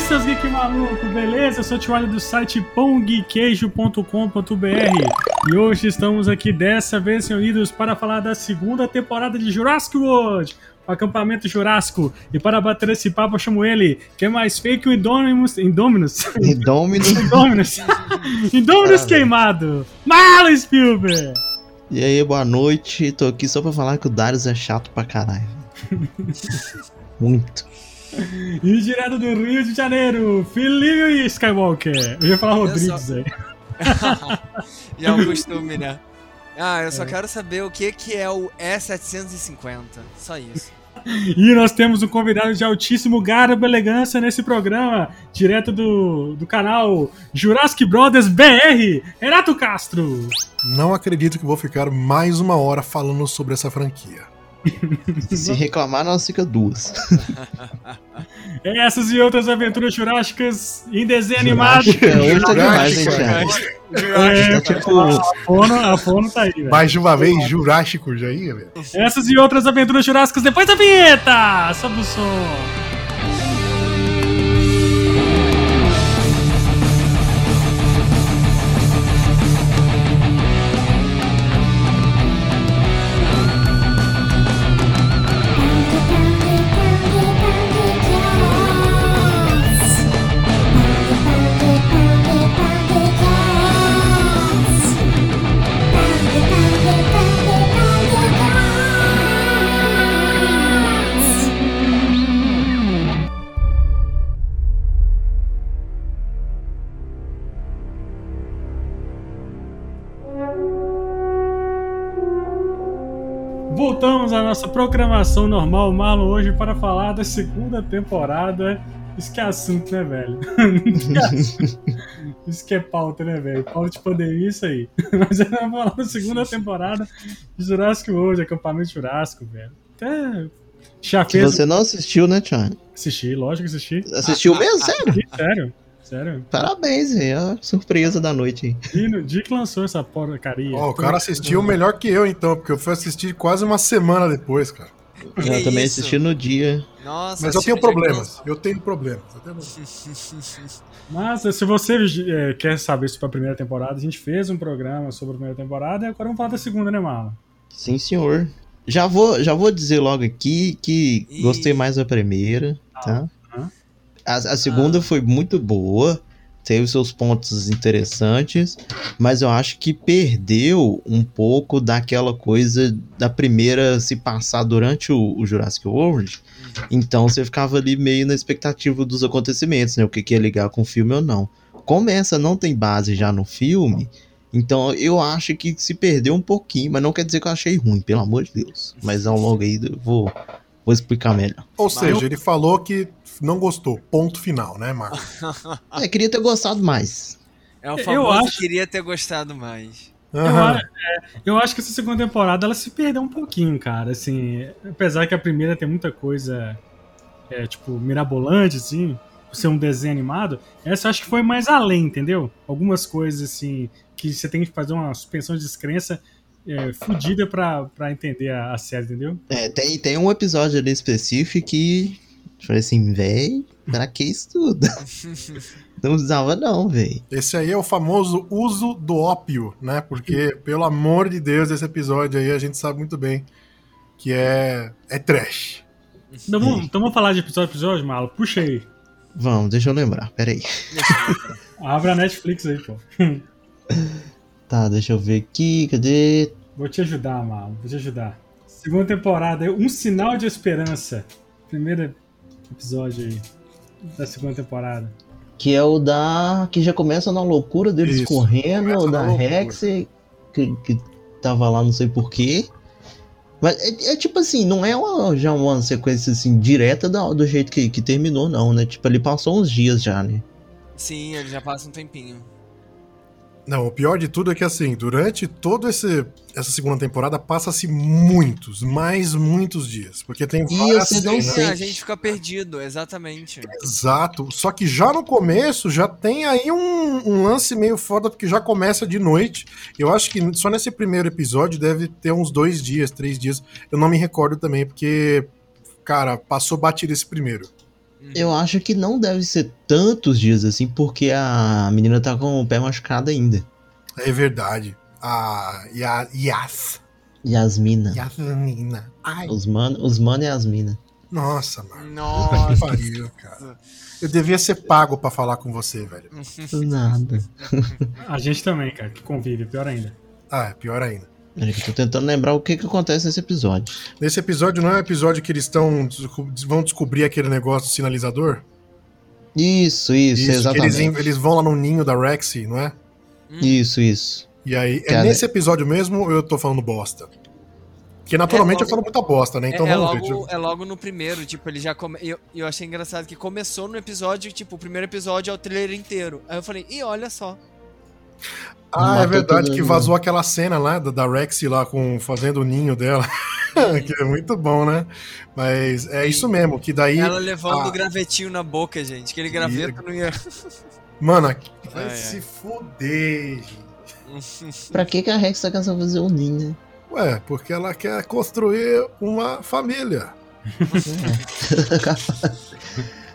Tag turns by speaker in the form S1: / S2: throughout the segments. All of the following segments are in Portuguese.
S1: seus geek maluco, beleza? Eu sou o Tiwali do site pongqueijo.com.br e hoje estamos aqui dessa vez reunidos para falar da segunda temporada de Jurassic World, o acampamento Jurássico. E para bater esse papo eu chamo ele, que é mais fake o Indominus... Indominus?
S2: Indominus.
S1: Indominus. Indominus queimado. Malo Spielberg!
S2: E aí, boa noite. Tô aqui só pra falar que o Darius é chato pra caralho. Muito.
S1: E direto do Rio de Janeiro, Felipe Skywalker. Eu ia falar Rodrigues
S3: só-
S1: aí.
S3: E é um costume, né? Ah, eu só quero saber o que, que é o E750. Só isso.
S1: E nós temos um convidado de altíssimo garbo e elegância nesse programa, direto do, do canal Jurassic Brothers BR, Renato Castro.
S4: Não acredito que vou ficar mais uma hora falando sobre essa franquia.
S2: Se reclamar, nós fica duas.
S1: Essas e outras aventuras jurássicas em desenho animado.
S2: Tá hein,
S4: Jurássica.
S2: Thiago?
S1: É,
S2: Tá tipo.
S1: a Fono, a Fono tá aí, velho.
S4: Mais de uma vez, Jurássico já ia, velho.
S1: Essas e outras aventuras jurássicas depois da vinheta! Sobe o som. Voltamos à nossa programação normal, Marlon, hoje para falar da segunda temporada. Isso que é assunto, né, velho? isso que é pauta, né, velho? Pauta de pandemia, isso aí. Mas eu vou falar da segunda temporada de Jurassic World, acampamento Jurássico, velho. Até fez.
S2: você não assistiu, né, Thiago?
S1: Assisti, lógico que assisti.
S2: Assistiu mesmo? Sério?
S1: Ih, Sério, sério.
S2: Parabéns, velho. É surpresa da noite.
S1: E no dia que lançou essa porcaria.
S4: Ó, o cara assistiu melhor que eu, então, porque eu fui assistir quase uma semana depois, cara.
S3: Que
S2: eu também
S3: isso?
S2: assisti no dia.
S3: Nossa,
S4: Mas eu tenho problemas. Eu tenho problemas. Eu tenho problemas.
S1: Mas se você é, quer saber sobre a primeira temporada, a gente fez um programa sobre a primeira temporada e agora vamos falar da segunda, né, Marlon?
S2: Sim, senhor. Já vou, já vou dizer logo aqui que
S3: Ih.
S2: gostei mais da primeira, tá?
S1: Ah.
S2: A, a segunda foi muito boa, teve seus pontos interessantes, mas eu acho que perdeu um pouco daquela coisa da primeira se passar durante o, o Jurassic World. Então você ficava ali meio na expectativa dos acontecimentos, né? O que, que ia ligar com o filme ou não. Como essa não tem base já no filme, então eu acho que se perdeu um pouquinho, mas não quer dizer que eu achei ruim, pelo amor de Deus. Mas ao longo aí eu vou, vou explicar melhor.
S4: Ou seja, ele falou que não gostou. Ponto final, né, Marco?
S2: É, queria ter gostado mais.
S3: É o
S1: Eu
S3: famoso
S1: acho-
S3: queria ter gostado mais.
S1: Eu, é, eu acho que essa segunda temporada ela se perdeu um pouquinho, cara. Assim, apesar que a primeira tem muita coisa, é, tipo, mirabolante, assim, por ser um desenho animado, essa eu acho que foi mais além, entendeu? Algumas coisas, assim, que você tem que fazer uma suspensão de descrença é, fodida pra, pra entender a, a série, entendeu?
S2: É, tem, tem um episódio ali específico que. Eu falei assim, véi, pra que isso tudo? não precisava, não, véi.
S4: Esse aí é o famoso uso do ópio, né? Porque, pelo amor de Deus, esse episódio aí a gente sabe muito bem que é, é trash.
S1: Então vamos, então vamos falar de episódio a episódio, Malo? Puxa aí.
S2: Vamos, deixa eu lembrar, peraí.
S1: Abre a Netflix aí, pô.
S2: Tá, deixa eu ver aqui, cadê?
S1: Vou te ajudar, Malo. Vou te ajudar. Segunda temporada, Um Sinal de Esperança. Primeiro episódio aí da segunda temporada.
S2: Que é o da. Que já começa na loucura deles
S4: Isso,
S2: correndo,
S4: começa
S2: o da. Rex, que, que tava lá não sei porquê. Mas é, é tipo assim, não é uma, já uma sequência assim, direta da- do jeito que, que terminou, não, né? Tipo, ele passou uns dias já, né?
S3: Sim, ele já passa um tempinho.
S4: Não, o pior de tudo é que, assim, durante toda essa segunda temporada, passa-se muitos, mais muitos dias. Porque tem
S2: E
S4: várias
S2: você não
S4: cenas.
S3: É, a gente fica perdido, exatamente.
S4: Exato. Só que já no começo já tem aí um, um lance meio foda, porque já começa de noite. Eu acho que só nesse primeiro episódio deve ter uns dois dias, três dias. Eu não me recordo também, porque, cara, passou batido esse primeiro.
S2: Eu acho que não deve ser tantos dias assim, porque a menina tá com o pé machucado ainda.
S4: É verdade. A Ya- Yas.
S2: Yasmina.
S4: Yasmina. Ai,
S2: Os mano, os mano e as mina.
S4: nossa, mano. Que
S3: Nossa.
S4: pariu, cara. Eu devia ser pago pra falar com você, velho.
S2: Nada.
S1: A gente também, cara, que convive, pior ainda.
S4: Ah, é pior ainda.
S2: Eu tô tentando lembrar o que que acontece nesse episódio.
S4: Nesse episódio não é o episódio que eles estão vão descobrir aquele negócio do sinalizador?
S2: Isso, isso,
S4: que
S2: exatamente.
S4: eles, eles vão lá no ninho da Rexy, não é?
S2: Isso, isso.
S4: E aí, é
S2: Cara,
S4: nesse episódio mesmo ou eu tô falando bosta? Porque naturalmente
S3: É
S4: eu falo muita bosta, né? Então
S3: é, é
S4: vamos ver.
S3: logo,
S4: deixa
S3: é logo no primeiro, tipo, ele já come... eu, eu achei engraçado que começou no episódio, tipo, o primeiro episódio é o trailer inteiro. Aí eu falei, ih, olha só.
S4: Ah, é verdade que vazou aquela cena lá da, da Rexy lá com, fazendo o ninho dela. que é muito bom, né? Mas é isso mesmo, que daí.
S3: Ela levando
S4: ah.
S3: o gravetinho na boca, gente. Aquele graveto não ia.
S4: Mano, vai
S3: Ai, ai.
S4: se fuder, gente.
S2: Pra que, que a Rex tá querendo fazer um ninho?
S4: Ué, porque ela quer construir uma família.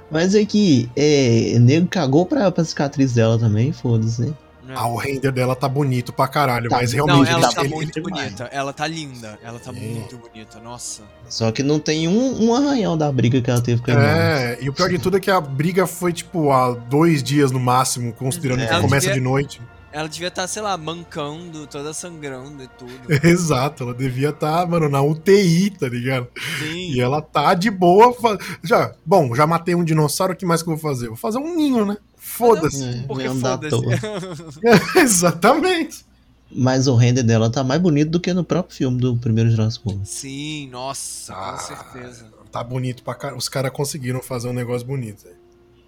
S2: Mas é que é, o nego cagou pra, pra cicatriz dela também, foda-se, né?
S4: Ah, o render dela tá bonito pra caralho,
S2: Tá.
S4: mas
S3: Não,
S4: realmente.
S3: ela
S4: ele-
S3: tá muito bonita. Ela tá linda. Ela tá
S4: É.
S3: muito bonita. Nossa.
S2: Só que não tem um, um arranhão da briga que ela teve com a.
S4: É, e o pior de tudo é que a briga foi, tipo, há dois dias no máximo, considerando
S3: É,
S4: que
S3: ela
S4: começa
S3: devia-
S4: de noite.
S3: Ela devia estar, sei lá, mancando, toda sangrando e tudo.
S4: Exato, ela devia estar, mano, na UTI, tá ligado?
S3: Sim.
S4: E ela tá de boa. Já, bom, já matei um dinossauro, o que mais que eu vou fazer? Vou fazer um ninho, né? Foda-se.
S2: É,
S3: Porque foda-se.
S4: Exatamente.
S2: Mas o render dela tá mais bonito do que no próprio filme do primeiro Jurassic World.
S3: Sim, nossa,
S4: Ah.
S3: com certeza.
S4: Tá bonito pra caralho. Os caras conseguiram fazer um negócio bonito.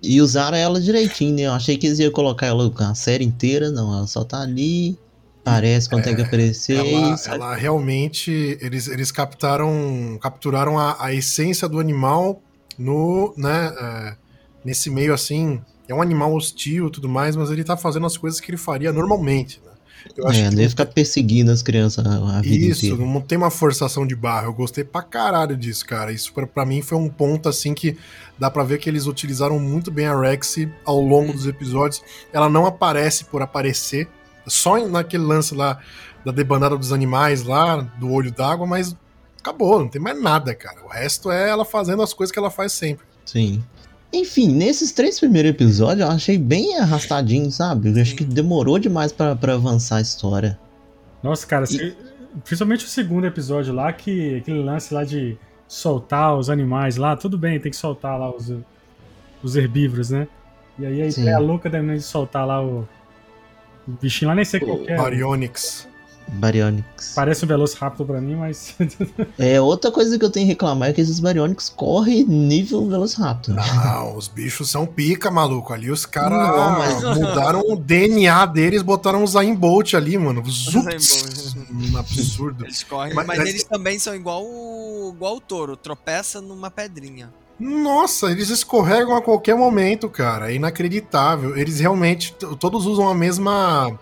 S2: E usaram ela direitinho, né? Eu achei que eles iam colocar ela a série inteira, não. Ela só tá ali, aparece quando tem que aparecer.
S4: Ela, ela realmente. Eles, eles captaram. Capturaram a, a essência do animal no. né? é, nesse meio assim. É um animal hostil e tudo mais, mas ele tá fazendo as coisas que ele faria normalmente, né? Eu acho
S2: É,
S4: que
S2: ia ficar perseguindo as crianças a vida
S4: Isso,
S2: inteira.
S4: não tem uma forçação de barra. Eu gostei pra caralho disso, cara. Isso pra, pra mim foi um ponto assim que dá pra ver que eles utilizaram muito bem a Rexy ao longo dos episódios. Ela não aparece por aparecer, só naquele lance lá da debandada dos animais lá, do olho d'água, mas acabou, não tem mais nada, cara. O resto é ela fazendo as coisas que ela faz sempre.
S2: Sim. Enfim, nesses três primeiros episódios eu achei bem arrastadinho, sabe? Eu acho que demorou demais pra, pra avançar a história.
S1: Nossa, cara, se- principalmente o segundo episódio lá, que aquele lance lá de soltar os animais lá, tudo bem, tem que soltar lá os, os herbívoros, né? E aí a ideia louca de soltar lá o, o bichinho lá, nem sei qual que é.
S4: Baryonyx.
S2: Baryonyx.
S1: Parece um Velociraptor pra mim, mas
S2: É, outra coisa que eu tenho que reclamar é que esses Baryonyx correm nível Velociraptor.
S4: Não, os bichos são pica, maluco. Ali os caras
S2: mas-
S4: mudaram o DNA deles, botaram um Zayn Bolt ali, mano. Zups. Um absurdo.
S3: Eles correm,
S4: Mas-
S3: mas,
S4: mas-
S3: eles também são igual o, igual o touro, tropeça numa pedrinha.
S4: Nossa, eles escorregam a qualquer momento, cara. É inacreditável. Eles realmente todos usam a mesma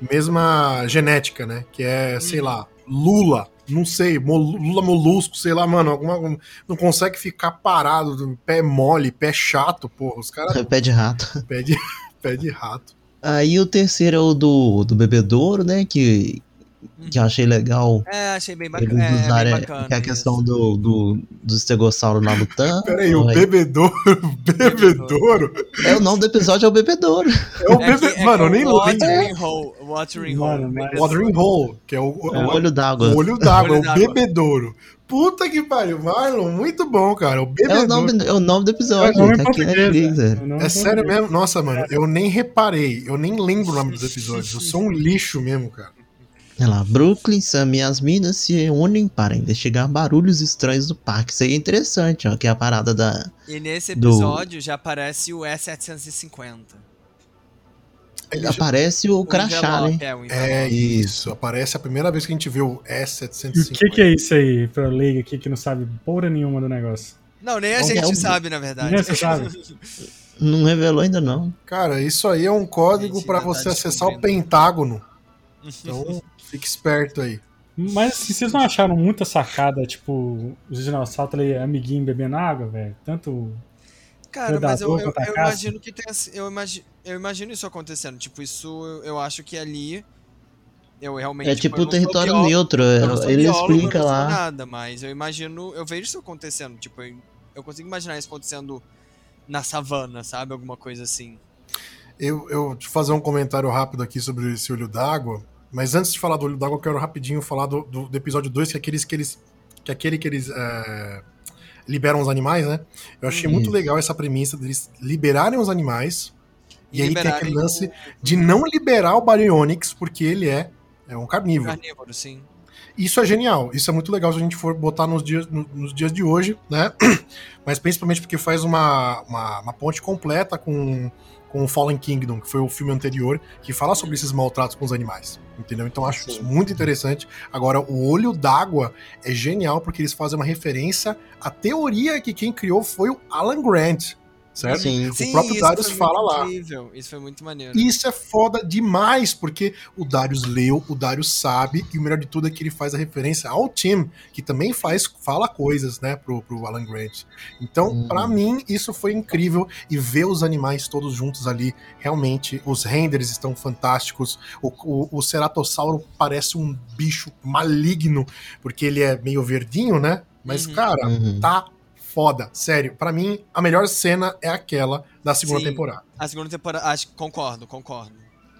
S4: mesma genética, né? Que é, sei lá, Lula. Não sei, Lula molusco, sei lá, mano. Alguma, não consegue ficar parado, pé mole, pé chato, porra. Os caras
S2: Pé de rato.
S4: pé de, pé de rato.
S2: Aí o terceiro é o do, do bebedouro, né? Que, que eu achei legal.
S3: É, achei bem,
S2: Eles
S3: baca é, bem
S2: usarem
S3: bacana.
S2: que é a
S3: isso.
S2: questão do, do, do estegossauro lá lutando.
S4: Peraí, o
S2: Aí-
S4: bebedouro, bebedouro
S2: É o nome do episódio é o bebedouro.
S4: é o
S3: É que-
S4: bebê.
S3: é
S4: mano, eu
S3: que
S4: nem.
S3: Watering Hole. Watering Hole. bebedouro.
S4: Watering Hole, que é o,
S2: É o
S4: o-
S2: olho d'água.
S4: o olho d'água, o bebedouro. Puta que pariu, Marlon, muito bom, cara. O
S2: É o,
S4: bebedouro.
S2: nome, é o nome do
S1: é
S2: episódio.
S1: nome
S2: tá aqui na Netflix,
S1: né?
S2: é.
S1: É
S4: É sério mesmo? Nossa, mano, eu nem reparei, eu nem lembro o nome dos episódios. Eu sou um lixo mesmo, cara.
S2: Olha lá, Brooklyn, Sam e as minas se unem para investigar barulhos estranhos do parque. Isso aí é interessante, ó, que é a parada da...
S3: E nesse
S2: Do-
S3: episódio já aparece o E750.
S4: Ele-
S2: Aparece o crachá, né?
S3: É, o
S4: É isso, aparece a primeira vez que a gente vê o
S1: E
S4: S750.
S1: o que, que é isso aí, pra leiga aqui que não sabe porra nenhuma do negócio?
S3: Não, nem a
S2: É
S3: gente
S2: um-
S3: sabe, na verdade.
S1: Nem você sabe.
S2: Não revelou ainda não.
S4: Cara, isso aí é um código
S3: ainda tá
S4: você acessar o. Pentágono. Então, fique esperto aí.
S1: Mas assim, vocês não acharam muita sacada, tipo, os dinossauros ali, amiguinho bebendo água, velho? Tanto
S3: Cara, mas eu, eu, eu imagino que tem assim- eu imagino, eu imagino isso acontecendo. Tipo, isso eu, eu acho que ali eu realmente
S2: É tipo
S3: eu
S2: o território
S3: biólogo,
S2: neutro.
S3: sou
S2: Ele
S3: biólogo, eu
S2: explica
S3: não
S2: lá.
S3: nada, mas eu imagino, eu vejo isso acontecendo, tipo, eu, eu consigo imaginar isso acontecendo na savana, sabe? Alguma coisa assim.
S4: Eu, eu eu fazer um comentário rápido aqui sobre esse olho d'água. Mas antes de falar do olho d'água, eu quero rapidinho falar do, do, do episódio 2, que é aqueles que eles. Que é aquele que eles é, liberam os animais, né? Eu achei muito
S2: Isso.
S4: legal essa premissa deles liberarem os animais. E, aí tem aquele lance de não liberar o Baryonyx, porque ele é, é um carnívoro.
S3: carnívoro, sim.
S4: Isso é genial. Isso é muito legal se a gente for botar nos dias, no- nos dias de hoje, né? Mas principalmente porque faz uma, uma, uma ponte completa com, com o Fallen Kingdom, que foi o filme anterior, que fala sobre esses maltratos com os animais. Entendeu? Então acho isso muito interessante. Agora, o olho d'água é genial porque eles fazem uma referência à teoria que quem criou foi o Alan Grant. Certo?
S2: Sim.
S4: O próprio
S3: isso
S4: Darius
S3: foi
S4: fala
S3: muito
S4: lá.
S3: Incrível. Isso foi muito maneiro.
S4: E isso é foda demais, porque o Darius leu, o Darius sabe, e o melhor de tudo é que ele faz a referência ao Tim, que também faz, fala coisas, né, pro, pro Alan Grant. Então,
S2: Uhum.
S4: pra mim, isso foi incrível, e ver os animais todos juntos ali, realmente, os renders estão fantásticos, o, o, o Ceratossauro parece um bicho maligno, porque ele é meio verdinho, né, mas,
S3: Uhum.
S4: cara,
S2: Uhum.
S4: tá foda, sério. Pra mim, a melhor cena é aquela da segunda
S3: Sim.
S4: temporada.
S3: A segunda temporada, acho que concordo, concordo.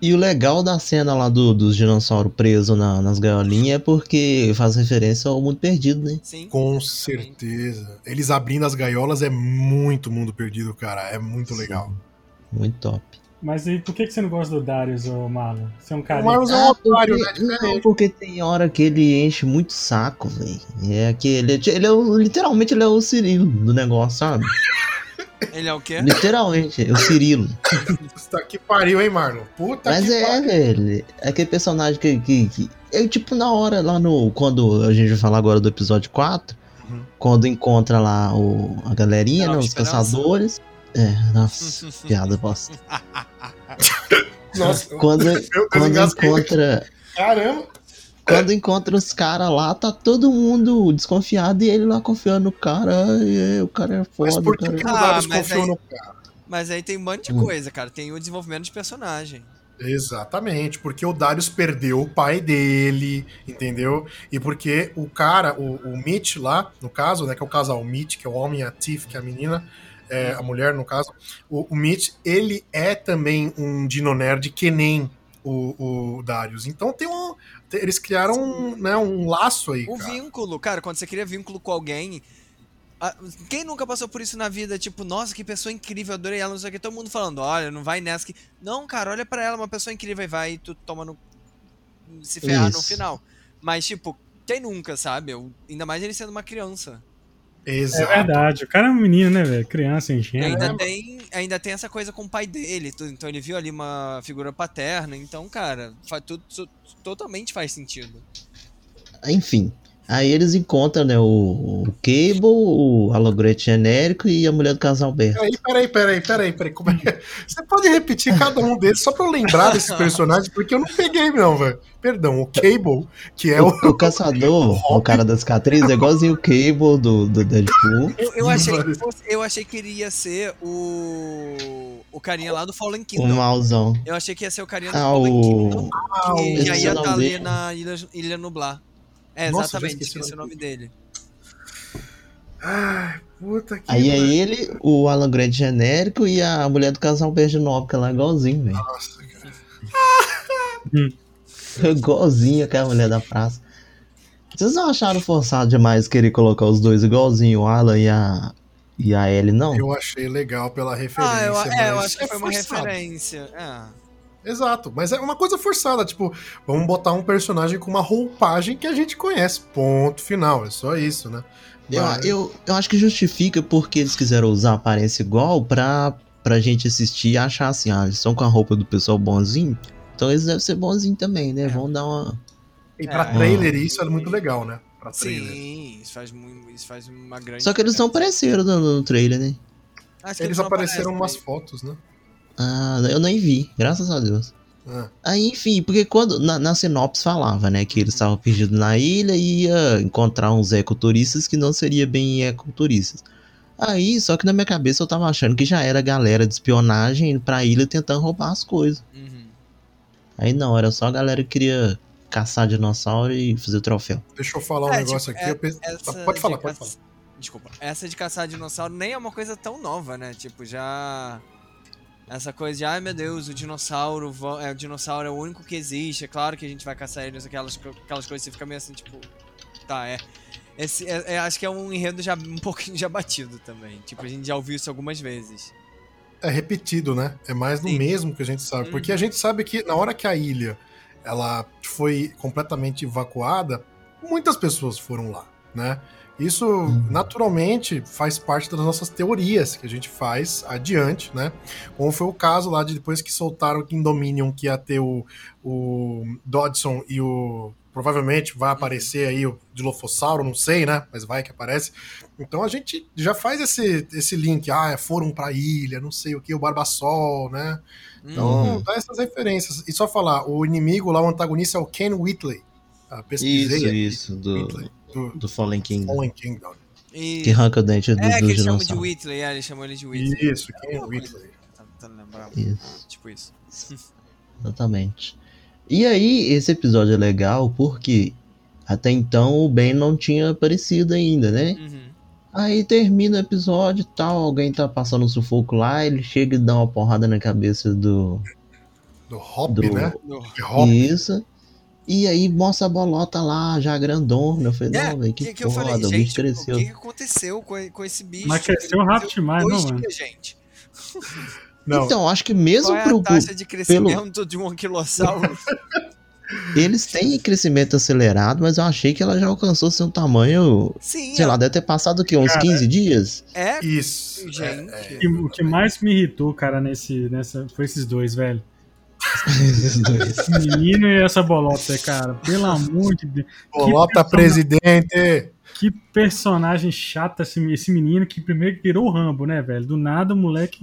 S2: E o legal da cena lá do, dos dinossauros presos na- nas gaiolinhas é porque faz referência ao mundo perdido, né?
S3: Sim.
S4: Com certeza. Eles abrindo as gaiolas é muito mundo perdido, cara. É muito legal.
S2: Muito top.
S1: Mas e por que, que você não gosta do Darius, ô Malo? Você é um cara.
S4: O Marlos é um otário, né?
S2: porque, não, porque tem hora que ele enche muito saco, velho. É que ele, é- ele é o, literalmente ele é o Cirilo do negócio, sabe?
S3: Ele é o quê?
S2: Literalmente, é o Cirilo.
S4: Tá que pariu, hein, Marlon? Puta
S2: Mas
S4: que
S2: é,
S4: pariu.
S2: velho. É aquele personagem que, que, que. É tipo na hora lá no. Quando a gente vai falar agora do episódio 4.
S4: Uhum.
S2: Quando encontra lá o, a galerinha, né? Os
S3: Esperança.
S2: caçadores. É, nossa, piada bosta.
S4: Nossa,
S2: Quando, quando
S4: engasguei.
S2: encontra.
S4: Caramba.
S2: Quando encontra os caras lá, tá todo mundo desconfiado e ele lá confiando no cara. E o cara é
S4: Mas
S2: foda,
S4: por
S2: o
S4: que,
S2: cara.
S4: que o
S3: Ah,
S4: Darius
S3: mas
S4: confiou
S3: aí-
S4: no cara?
S3: Mas aí tem um monte de
S2: Hum.
S3: coisa, cara. Tem o desenvolvimento de personagem.
S4: Exatamente, porque o Darius perdeu o pai dele, entendeu? E porque o cara, o, o Mitch lá, no caso, né, que é o casal Mitch, que é o homem e a Tiff, que é a menina, é, a mulher, no caso, o, o Mitch, ele é também um Dino Nerd que nem o, o Darius. Então tem um. Eles criaram um, né, um laço aí.
S3: O
S4: cara.
S3: vínculo, cara, quando você cria vínculo com alguém. a- Quem nunca passou por isso na vida? Tipo, nossa, que pessoa incrível, adorei ela, não sei o que. Todo mundo falando, olha, não vai nessa que. Não, cara, olha pra ela, uma pessoa incrível e vai e tu toma no. Se ferrar no
S2: Isso.
S3: final. Mas, tipo, quem nunca, sabe? Eu- ainda mais ele sendo uma criança.
S1: É
S4: Exato.
S1: verdade. O cara é um menino, né, velho? Criança, enchendo.
S3: ainda,
S4: É.
S3: tem, ainda tem essa coisa com o pai dele. tudo. Então ele viu ali uma figura paterna. Então, cara, faz tudo, tu- totalmente faz sentido.
S2: Enfim. Aí eles encontram, né, o, o Cable, o hologrete genérico e a mulher do casal Alberto.
S4: Peraí, peraí, peraí, peraí, peraí. Como é é? Você pode repetir cada um deles só pra eu lembrar desses personagens, porque eu não peguei, não, velho. Perdão, o Cable, que é
S2: O,
S4: o.
S2: o caçador, o cara das cicatrizes, é igualzinho o Cable do, do Deadpool.
S3: Eu, eu achei que fosse- eu achei que iria ser o. O carinha lá do Fallen
S2: O
S3: Kingdom.
S2: mauzão.
S3: Eu achei que ia ser o carinha do
S2: Ah,
S3: Fallen Kingdom.
S2: o.
S4: Ah,
S3: Que
S2: o-
S3: já
S2: esse
S3: ia
S2: é o
S3: estar
S2: nome
S3: ali
S2: dele.
S3: na Ilha, Ilha Nublar. É,
S4: Nossa,
S3: exatamente,
S4: esqueci o
S3: esqueci o nome dele.
S4: Ai, puta que.
S2: Aí é
S4: pariu.
S2: ele, o Alan Grant genérico e a mulher do casal Alberto novo, que ela é igualzinho, velho.
S4: Nossa, cara.
S2: Igualzinho aquela mulher da praça. Vocês não acharam forçado demais querer colocar os dois igualzinho, o Alan e a, e a Ellie, não?
S4: Eu achei legal pela referência.
S3: Ah, eu, é, eu
S4: mas
S3: acho que
S4: é
S3: foi uma
S4: forçado.
S3: referência. É.
S4: Exato, mas é uma coisa forçada, tipo, vamos botar um personagem com uma roupagem que a gente conhece. Ponto final, é só isso, né?
S2: Eu,
S4: Mas-
S2: eu, eu acho que justifica porque eles quiseram usar a aparência igual pra, pra gente assistir e achar assim, ah, eles estão com a roupa do pessoal bonzinho, então eles devem ser bonzinho também, né? Vão dar uma.
S4: E pra
S3: É.
S4: trailer isso é muito legal, né? Pra trailer.
S3: Sim, isso faz, muito, isso faz uma grande.
S2: Só que eles não apareceram no, no trailer, né?
S3: Acho que
S4: Eles
S3: não
S4: apareceram
S3: aparecem,
S4: umas
S3: né?
S4: fotos, né?
S2: Ah, eu nem vi, graças a Deus.
S4: Ah,
S2: Aí, enfim, porque quando na, na sinopse falava, né, que eles estavam perdidos na ilha e ia encontrar uns ecoturistas que não seria bem ecoturistas. Aí, só que na minha cabeça eu tava achando que já era galera de espionagem indo pra ilha tentando roubar as coisas.
S3: Uhum.
S2: Aí não, era só a galera que queria caçar dinossauro e fazer troféu.
S4: Deixa eu falar um
S3: É,
S4: negócio
S3: tipo,
S4: aqui.
S3: é-
S4: eu pense-
S3: essa
S4: pode falar,
S3: de
S4: pode
S3: caça-
S4: falar.
S3: Desculpa. Essa de caçar dinossauro nem é uma coisa tão nova, né? Tipo, já. Essa coisa de, ai meu Deus, o dinossauro, é, o dinossauro é o único que existe, é claro que a gente vai caçar ele, aquelas, aquelas coisas, você fica meio assim, tipo. Tá, é. Esse, é- é- acho que é um enredo já um pouquinho já batido também. Tipo, a gente já ouviu isso algumas vezes.
S4: É repetido, né? É mais do
S3: Sim.
S4: mesmo que a gente sabe. Porque
S3: Uhum.
S4: a gente sabe que na hora que a ilha ela foi completamente evacuada, muitas pessoas foram lá, né? Isso naturalmente faz parte das nossas teorias que a gente faz adiante, né? Como foi o caso lá de depois que soltaram o King Dominion, que ia ter o, o Dodson e o. Provavelmente vai aparecer aí o Dilophosauro, não sei, né? Mas vai que aparece. Então a gente já faz esse, esse link. Ah, foram pra ilha, não sei o que, o Barbassol, né? Então
S2: Hum.
S4: dá essas referências. E só falar, o inimigo lá, o antagonista é o Ken Whitley. Ah, pesquisei
S2: Isso,
S4: aqui,
S2: isso, do,
S4: Whitley, do
S2: do Fallen King.
S4: Fallen Kingdom.
S3: E...
S2: Que arranca o dente do,
S3: É, que
S2: do
S3: eles chamam de. Whitley, é, eles chamam ele de Whitley.
S4: Isso,
S3: Alguma coisa.
S4: Whitley.
S3: Tá tentando lembrar.
S2: Isso,
S3: Tipo isso.
S2: exatamente. E aí, esse episódio é legal porque até então o Ben não tinha aparecido ainda, né?
S3: Uhum.
S2: Aí termina o episódio e tal, alguém tá passando um sufoco lá, ele chega e dá uma porrada na cabeça do.
S4: Do Hop,
S2: Do-
S4: né? Hop.
S2: Isso. E aí mostra a bolota lá, já grandona. Eu falei,
S3: É,
S2: não, velho, que,
S3: que, que eu
S2: foda,
S3: falei,
S2: o
S3: gente,
S2: bicho cresceu.
S3: o que, que aconteceu com, com esse bicho?
S1: Mas cresceu rápido demais, não, mano?
S3: gente.
S4: Não,
S2: Então, acho que mesmo
S3: Qual é
S2: pro,
S3: a
S2: pro-
S3: taxa de crescimento de um anquilossauro?
S2: Eles têm crescimento acelerado, mas eu achei que ela já alcançou seu tamanho.
S3: Sim,
S2: Sei lá, deve ter passado o quê? Uns
S1: Cara,
S2: 15 dias?
S3: é,
S4: isso.
S3: gente.
S1: O que- O que mais me irritou, cara, nesse, nessa, foi esses dois, velho. Esse menino e essa bolota, cara. Pelo amor de Deus.
S4: Bolota
S1: Que
S4: presidente.
S1: Que personagem chato esse, esse menino que primeiro virou o Rambo, né, velho? Do nada o moleque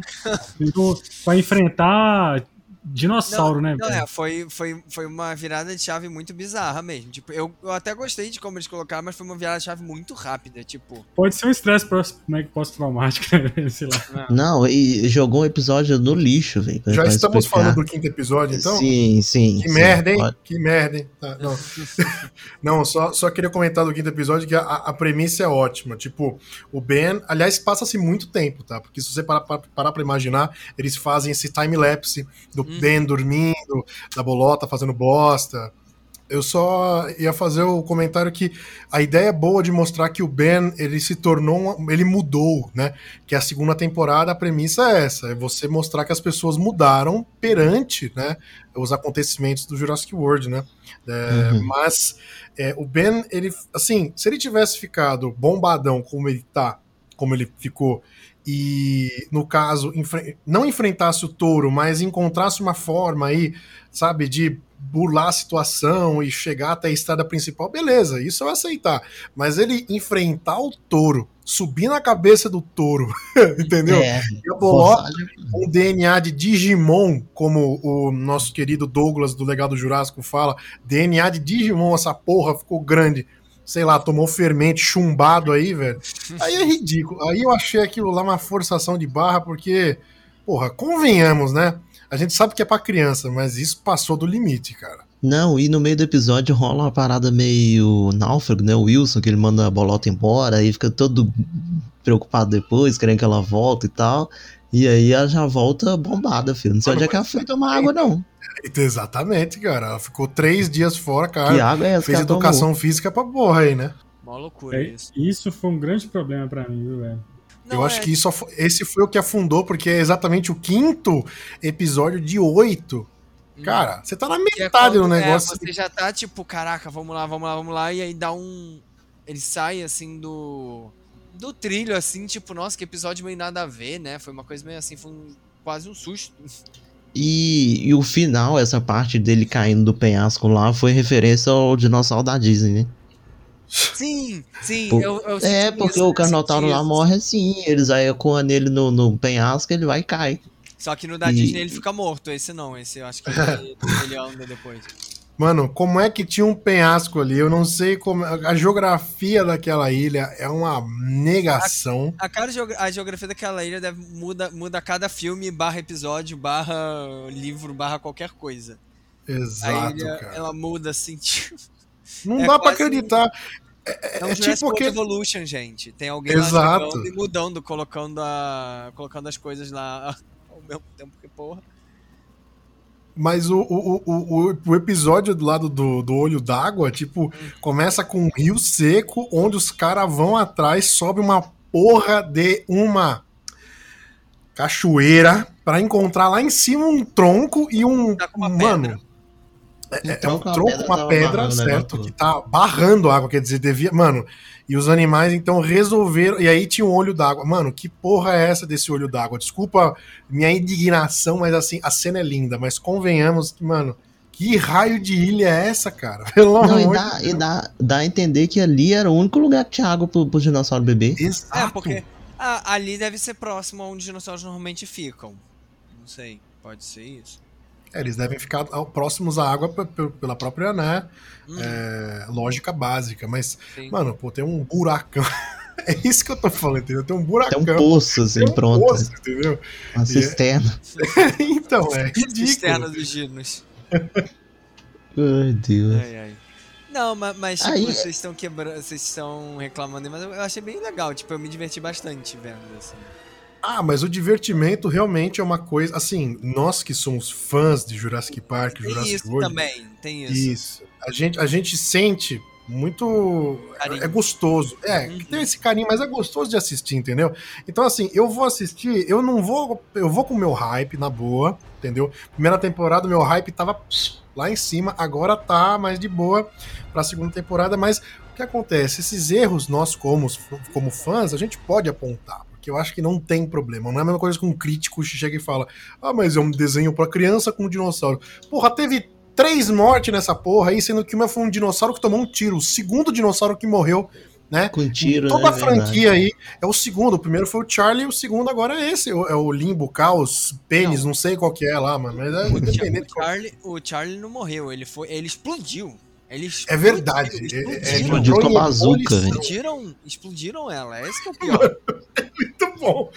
S1: virou pra enfrentar dinossauro, né,
S3: Não, é, foi, foi, foi uma virada de chave muito bizarra mesmo. Tipo, eu, eu até gostei de como eles colocaram, mas foi uma virada de chave muito rápida. Tipo,
S1: Pode ser um estresse pós- como é que pós-traumático, né? sei lá.
S2: Não, e jogou um episódio no lixo, velho.
S4: Já estamos
S2: explicar.
S4: falando do quinto episódio, então?
S2: Sim, sim.
S4: Que
S2: sim.
S4: merda, hein?
S2: Pode-
S4: Que merda, hein? Tá, não, não só, só queria comentar do quinto episódio que a, a premissa é ótima. Tipo, o Ben, aliás, passa-se muito tempo, tá? Porque se você parar pra, parar pra imaginar, eles fazem esse time-lapse do
S3: Uhum.
S4: Ben dormindo, da bolota fazendo bosta. Eu só ia fazer o comentário que a ideia é boa de mostrar que o Ben, ele se tornou, ele mudou, né? Que a segunda temporada, a premissa é essa, é você mostrar que as pessoas mudaram perante, né, os acontecimentos do Jurassic World, né? É,
S2: Uhum.
S4: Mas é, o Ben, ele, assim, se ele tivesse ficado bombadão como ele tá, como ele ficou, e no caso, enfre- não enfrentasse o touro, mas encontrasse uma forma aí, sabe, de burlar a situação e chegar até a estrada principal, beleza, isso eu aceitar. Mas ele enfrentar o touro, subir na cabeça do touro, entendeu?
S2: É,
S4: E bolota
S2: forçagem.
S4: um DNA de Digimon, como o nosso querido Douglas do Legado Jurássico fala, DNA de Digimon, essa porra ficou grande. Sei lá, tomou fermento chumbado aí, velho. Aí é ridículo. Aí eu achei aquilo lá uma forçação de barra, porque, porra, convenhamos, né? A gente sabe que é pra criança, mas isso passou do limite, cara.
S2: Não, e no meio do episódio rola uma parada meio náufrago, né? O Wilson, que ele manda a bolota embora, aí fica todo preocupado depois, querendo que ela volte e tal. E aí ela já volta bombada, filho. Não sei onde é que ela foi tomar água, não.
S4: Exatamente, cara. Ela ficou três dias fora,
S2: Que
S4: cara.
S2: água é essa que
S4: Fez
S2: ela tomou?
S4: educação física pra porra aí, né?
S3: mó loucura
S1: É,
S3: isso.
S1: isso foi um grande problema pra mim, viu, velho?
S4: eu acho
S3: é-
S4: que isso, esse foi o que afundou, porque é exatamente o quinto episódio de oito. Cara, você tá na
S3: Que é
S4: metade do
S3: quando, é,
S4: negócio.
S3: você já tá tipo, caraca, vamos lá, vamos lá, vamos lá, e aí dá um. Ele sai assim do. Do trilho, assim, tipo, nossa, que episódio meio nada a ver, né? Foi uma coisa meio assim, foi um- quase um susto.
S2: E, e o final, essa parte dele caindo do penhasco lá, foi referência ao dinossauro da Disney, né?
S3: Sim, sim,
S2: Pô,
S3: eu, eu
S2: É, porque
S3: isso,
S2: o Carnotauro lá morre assim, eles aí ecoam nele no, no penhasco, ele vai e cai.
S3: Só que no da
S2: E-
S3: Disney ele fica morto, esse não, esse eu acho que ele, ele anda depois.
S4: Mano, como é que tinha um penhasco ali? Eu não sei como. A geografia daquela ilha é uma negação.
S3: A, cara, a geografia daquela ilha deve, muda, muda cada filme, barra episódio, barra livro, barra qualquer coisa.
S4: Exato,
S3: a ilha,
S4: cara.
S3: ela muda assim, tipo.
S4: Não é dá para acreditar.
S3: É, é, um é tipo que Evolution, gente. Tem alguém
S4: Exato.
S3: lá e mudando, colocando, a, colocando as coisas lá ao mesmo tempo que porra.
S4: Mas o, o, o, o, episódio do lado do, do olho d'água, tipo, começa com um rio seco, onde os caras vão atrás, sobe uma porra de uma cachoeira para encontrar lá em cima um tronco e um.
S3: Tá
S4: mano. É, é, um tronco, uma pedra, certo? Que tá barrando a água, quer dizer, devia. Mano, e os animais então resolveram. E aí tinha um olho d'água. Mano, que porra é essa desse olho d'água? Desculpa minha indignação, mas assim, a cena é linda. Mas convenhamos que, mano, que raio de ilha é essa, cara?
S2: Pelo Não, amor e, dá, e dá, dá a entender que ali era o único lugar que tinha água pro, pro dinossauro beber.
S3: Exato. É, porque a, ali deve ser próximo onde os dinossauros normalmente ficam. Não sei, pode ser isso.
S4: É, eles devem ficar próximos à água pela própria, né? Uhum. É, lógica básica. Mas, Sim. mano, pô, tem um buracão. é isso que eu tô falando, entendeu? Tem um buracão.
S2: Tem um poço, assim, um pronto. Poço, entendeu? Uma e é cisterna.
S4: É... então, é ridículo.
S3: Cisterna dos ginos.
S2: Ai, Deus. Ai, ai.
S3: Não, mas, mas tipo, Aí... vocês estão quebrando, vocês estão reclamando, mas eu achei bem legal, tipo, eu me diverti bastante vendo, assim.
S4: Ah, mas o divertimento realmente é uma coisa. Assim, nós que somos fãs de Jurassic Park, tem Jurassic
S3: isso
S4: World.
S3: também, tem isso.
S4: Isso. A gente, a gente sente muito. Carinho. É gostoso. É, uhum. tem esse carinho, mas é gostoso de assistir, entendeu? Então, assim, eu vou assistir, eu não vou. Eu vou com o meu hype, na boa, entendeu? Primeira temporada, meu hype tava lá em cima, agora tá mais de boa pra segunda temporada, mas o que acontece? Esses erros, nós, como, como fãs, a gente pode apontar que eu acho que não tem problema. Não é a mesma coisa que um crítico chega e fala: ah, mas é um desenho para criança com um dinossauro. Porra, teve três mortes nessa porra aí, sendo que uma foi um dinossauro que tomou um tiro, o segundo dinossauro que morreu. Né?
S2: Com tiro,
S4: Toda né, a franquia aí é o segundo. O primeiro foi o Charlie, o segundo agora é esse. É o Limbo, Caos, Pênis, não. não sei qual que é lá, mano. Mas é
S3: o, Charlie, o Charlie não morreu, ele foi, ele explodiu. Eles
S4: é verdade.
S3: Explodiram,
S2: é, explodiu com a bazuca,
S3: explodiram, explodiram ela. É esse que é o pior.
S4: bom.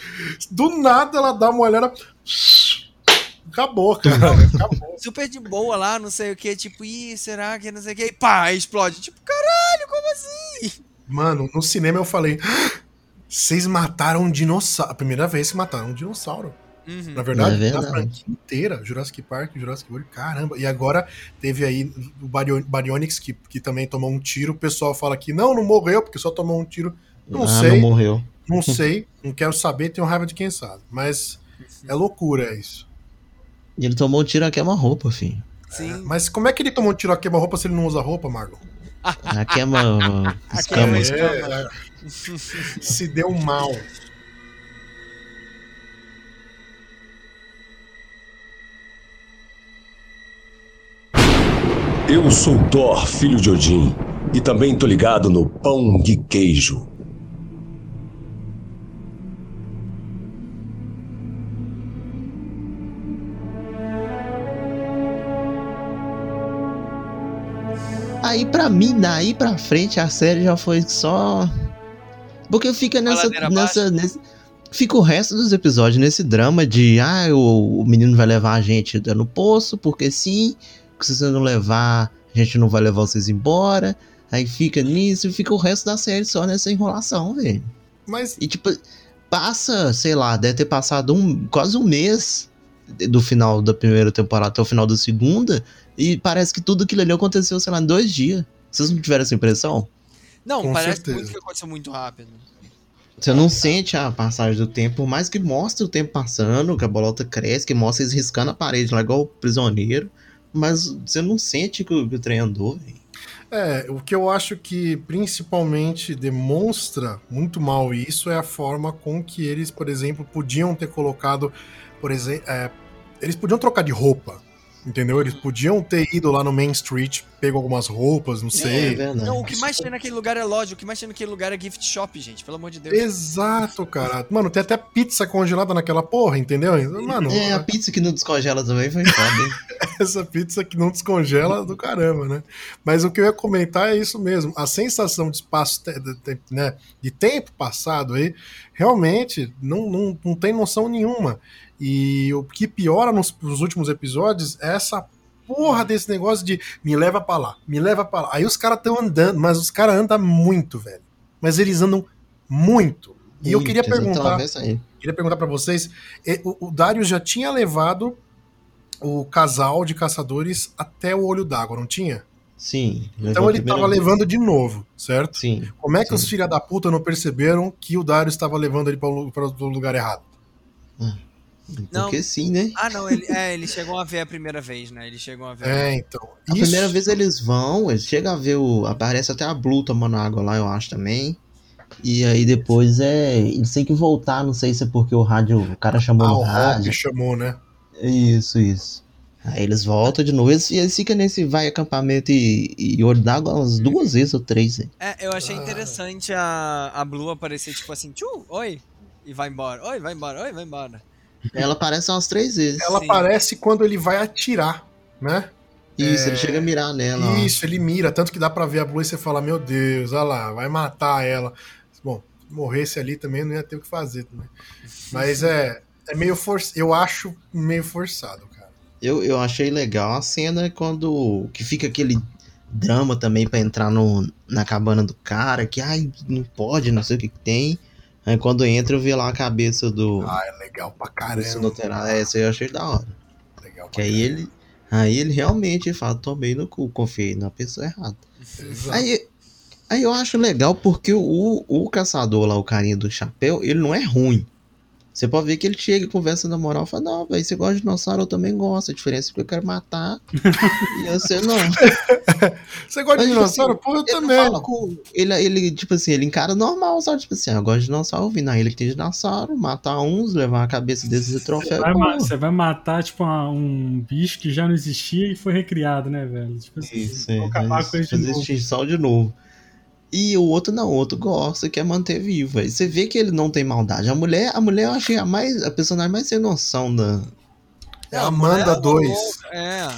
S4: Do nada ela dá uma olhada. Acabou, cara. Acabou.
S3: Super de boa lá, não sei o que. Tipo, ih, será que não sei o que? E pá, explode. Tipo, caralho, como assim?
S4: Mano, no cinema eu falei. Vocês mataram um dinossauro. A primeira vez que mataram um dinossauro. Uhum. Na verdade, é verdade, na franquia inteira, Jurassic Park, Jurassic World, caramba. E agora teve aí o Baryonyx, que, que também tomou um tiro. O pessoal fala que não, não morreu, porque só tomou um tiro. Não
S2: ah,
S4: sei.
S2: Não morreu.
S4: Não sei, não quero saber, tenho raiva de quem sabe. Mas é loucura é isso.
S2: E ele tomou um tiro a queima-roupa, filho.
S4: Sim. É, mas como é que ele tomou um tiro a queima-roupa se ele não usa roupa, Marlon?
S2: A queima escamas. É,
S4: é. Se deu mal.
S5: Eu sou Thor, filho de Odin, e também tô ligado no pão de queijo.
S2: Aí pra mim, daí pra frente, a série já foi só. Porque fica nessa. nessa nesse... Fica o resto dos episódios nesse drama de ah, o, o menino vai levar a gente no poço, porque sim se você não levar, a gente não vai levar vocês embora. Aí fica nisso e fica o resto da série só nessa enrolação, velho.
S4: Mas.
S2: E tipo, passa, sei lá, deve ter passado um, quase um mês do final da primeira temporada até o final da segunda. E parece que tudo aquilo ali aconteceu, sei lá, em dois dias. Vocês não tiveram essa impressão?
S3: Não, Com parece certeza. muito que aconteceu muito rápido.
S2: Você não sente a passagem do tempo, por mais que mostre o tempo passando, que a bolota cresce, que mostra eles riscando a parede lá igual o prisioneiro mas você não sente que o, que o trem andou, véio.
S4: É, o que eu acho que principalmente demonstra muito mal isso é a forma com que eles, por exemplo, podiam ter colocado, por exemplo, é, eles podiam trocar de roupa, Entendeu? Eles podiam ter ido lá no Main Street, pego algumas roupas, não
S2: É
S4: sei.
S2: verdade.
S3: Não, o que mais tem naquele lugar é loja, o que mais tem naquele lugar é gift shop, gente, pelo amor de Deus.
S4: Exato, cara. Mano, tem até pizza congelada naquela porra, entendeu? Mano,
S2: É, a pizza que não descongela também foi foda, hein?
S4: essa pizza que não descongela do caramba, né? Mas o que eu ia comentar é isso mesmo. A sensação de espaço, de- né, de tempo passado aí, realmente não, não, não tem noção nenhuma. E o que piora nos, nos últimos episódios é essa porra desse negócio de me leva pra lá, me leva pra lá. Aí os caras estão andando, mas os caras andam muito, velho. Mas eles andam muito. E eu queria
S2: então,
S4: perguntar queria perguntar pra vocês: e- o, o Darius já tinha levado o casal de caçadores até o olho d'água, não tinha?
S2: Sim.
S4: Então ele tava
S2: vez.
S4: levando de novo, certo?
S2: Sim.
S4: Como é que
S2: Sim.
S4: os filha da puta não perceberam que o Darius estava levando ele para o lugar errado?
S3: Não.
S2: Porque sim, né?
S3: Ah, não, ele, é, eles chegam a ver a primeira vez, né? Eles chegam a ver.
S4: É, então.
S2: A primeira vez eles vão, eles chegam a ver o. Aparece até a Blue tomando água lá, eu acho também. E aí depois é. Eles têm que voltar, não sei se é porque o rádio. O cara chamou
S4: Ah,
S2: no
S4: o
S2: rádio.
S4: chamou, né?
S2: Isso, isso. Aí eles voltam de novo. Eles, eles ficam nesse vai acampamento e, e olho d'água umas duas vezes ou três. né?
S3: É, eu achei interessante a, a Blue aparecer, tipo assim, tchu, oi, e vai embora, oi, vai embora, oi, vai embora.
S2: Ela aparece umas três vezes.
S4: Ela
S3: Sim.
S4: aparece quando ele vai atirar, né?
S2: Isso, ele chega a mirar nela. ó.
S4: Isso, ele mira, tanto que dá pra ver a Blue e você fala, meu Deus, olha lá, vai matar ela. Bom, se morresse ali também não ia ter o que fazer também. Mas é, é meio forçado, eu acho meio forçado, cara.
S2: Eu, eu achei legal a cena quando. que fica aquele drama também pra entrar no, na cabana do cara, que ai, não pode, não sei o que, que tem. Aí quando entra eu vi lá a cabeça do.
S4: Ah, é legal pra caramba.
S2: Sinoterá. Essa eu achei da hora.
S4: Legal
S2: Que
S4: pra
S2: aí ele. Aí ele realmente fala, tomei no cu, confiei na pessoa errada.
S4: Exato.
S2: Aí, aí eu acho legal porque o, o caçador lá, o carinha do chapéu, ele não é ruim. Você pode ver que ele chega e conversa na moral, fala, não, velho, você gosta de dinossauro, eu também gosto. A diferença é que eu quero matar e você não.
S4: Você gosta de
S2: Mas,
S4: dinossauro? Pô, eu
S2: Ele não
S4: também.
S2: com. Ele, ele, tipo assim, ele encara normal, sabe? Tipo assim, ah, eu gosto de dinossauro, vim na ilha que tem dinossauro, matar uns, levar a cabeça desses de
S1: Você
S2: troféu.
S1: vai,
S2: pô.
S1: ma- você vai matar, tipo, uma- um bicho que já não existia e foi recriado, né, velho? Tipo assim,
S2: Isso, é.
S1: acabar com
S2: Fazer
S1: novo.
S2: extinção de novo. E o outro não, o outro gosta, quer manter vivo. Aí você vê que ele não tem maldade. A mulher, a mulher eu achei a mais. A personagem mais sem noção da.
S4: É Amanda
S3: ela
S4: 2.
S3: louca, É.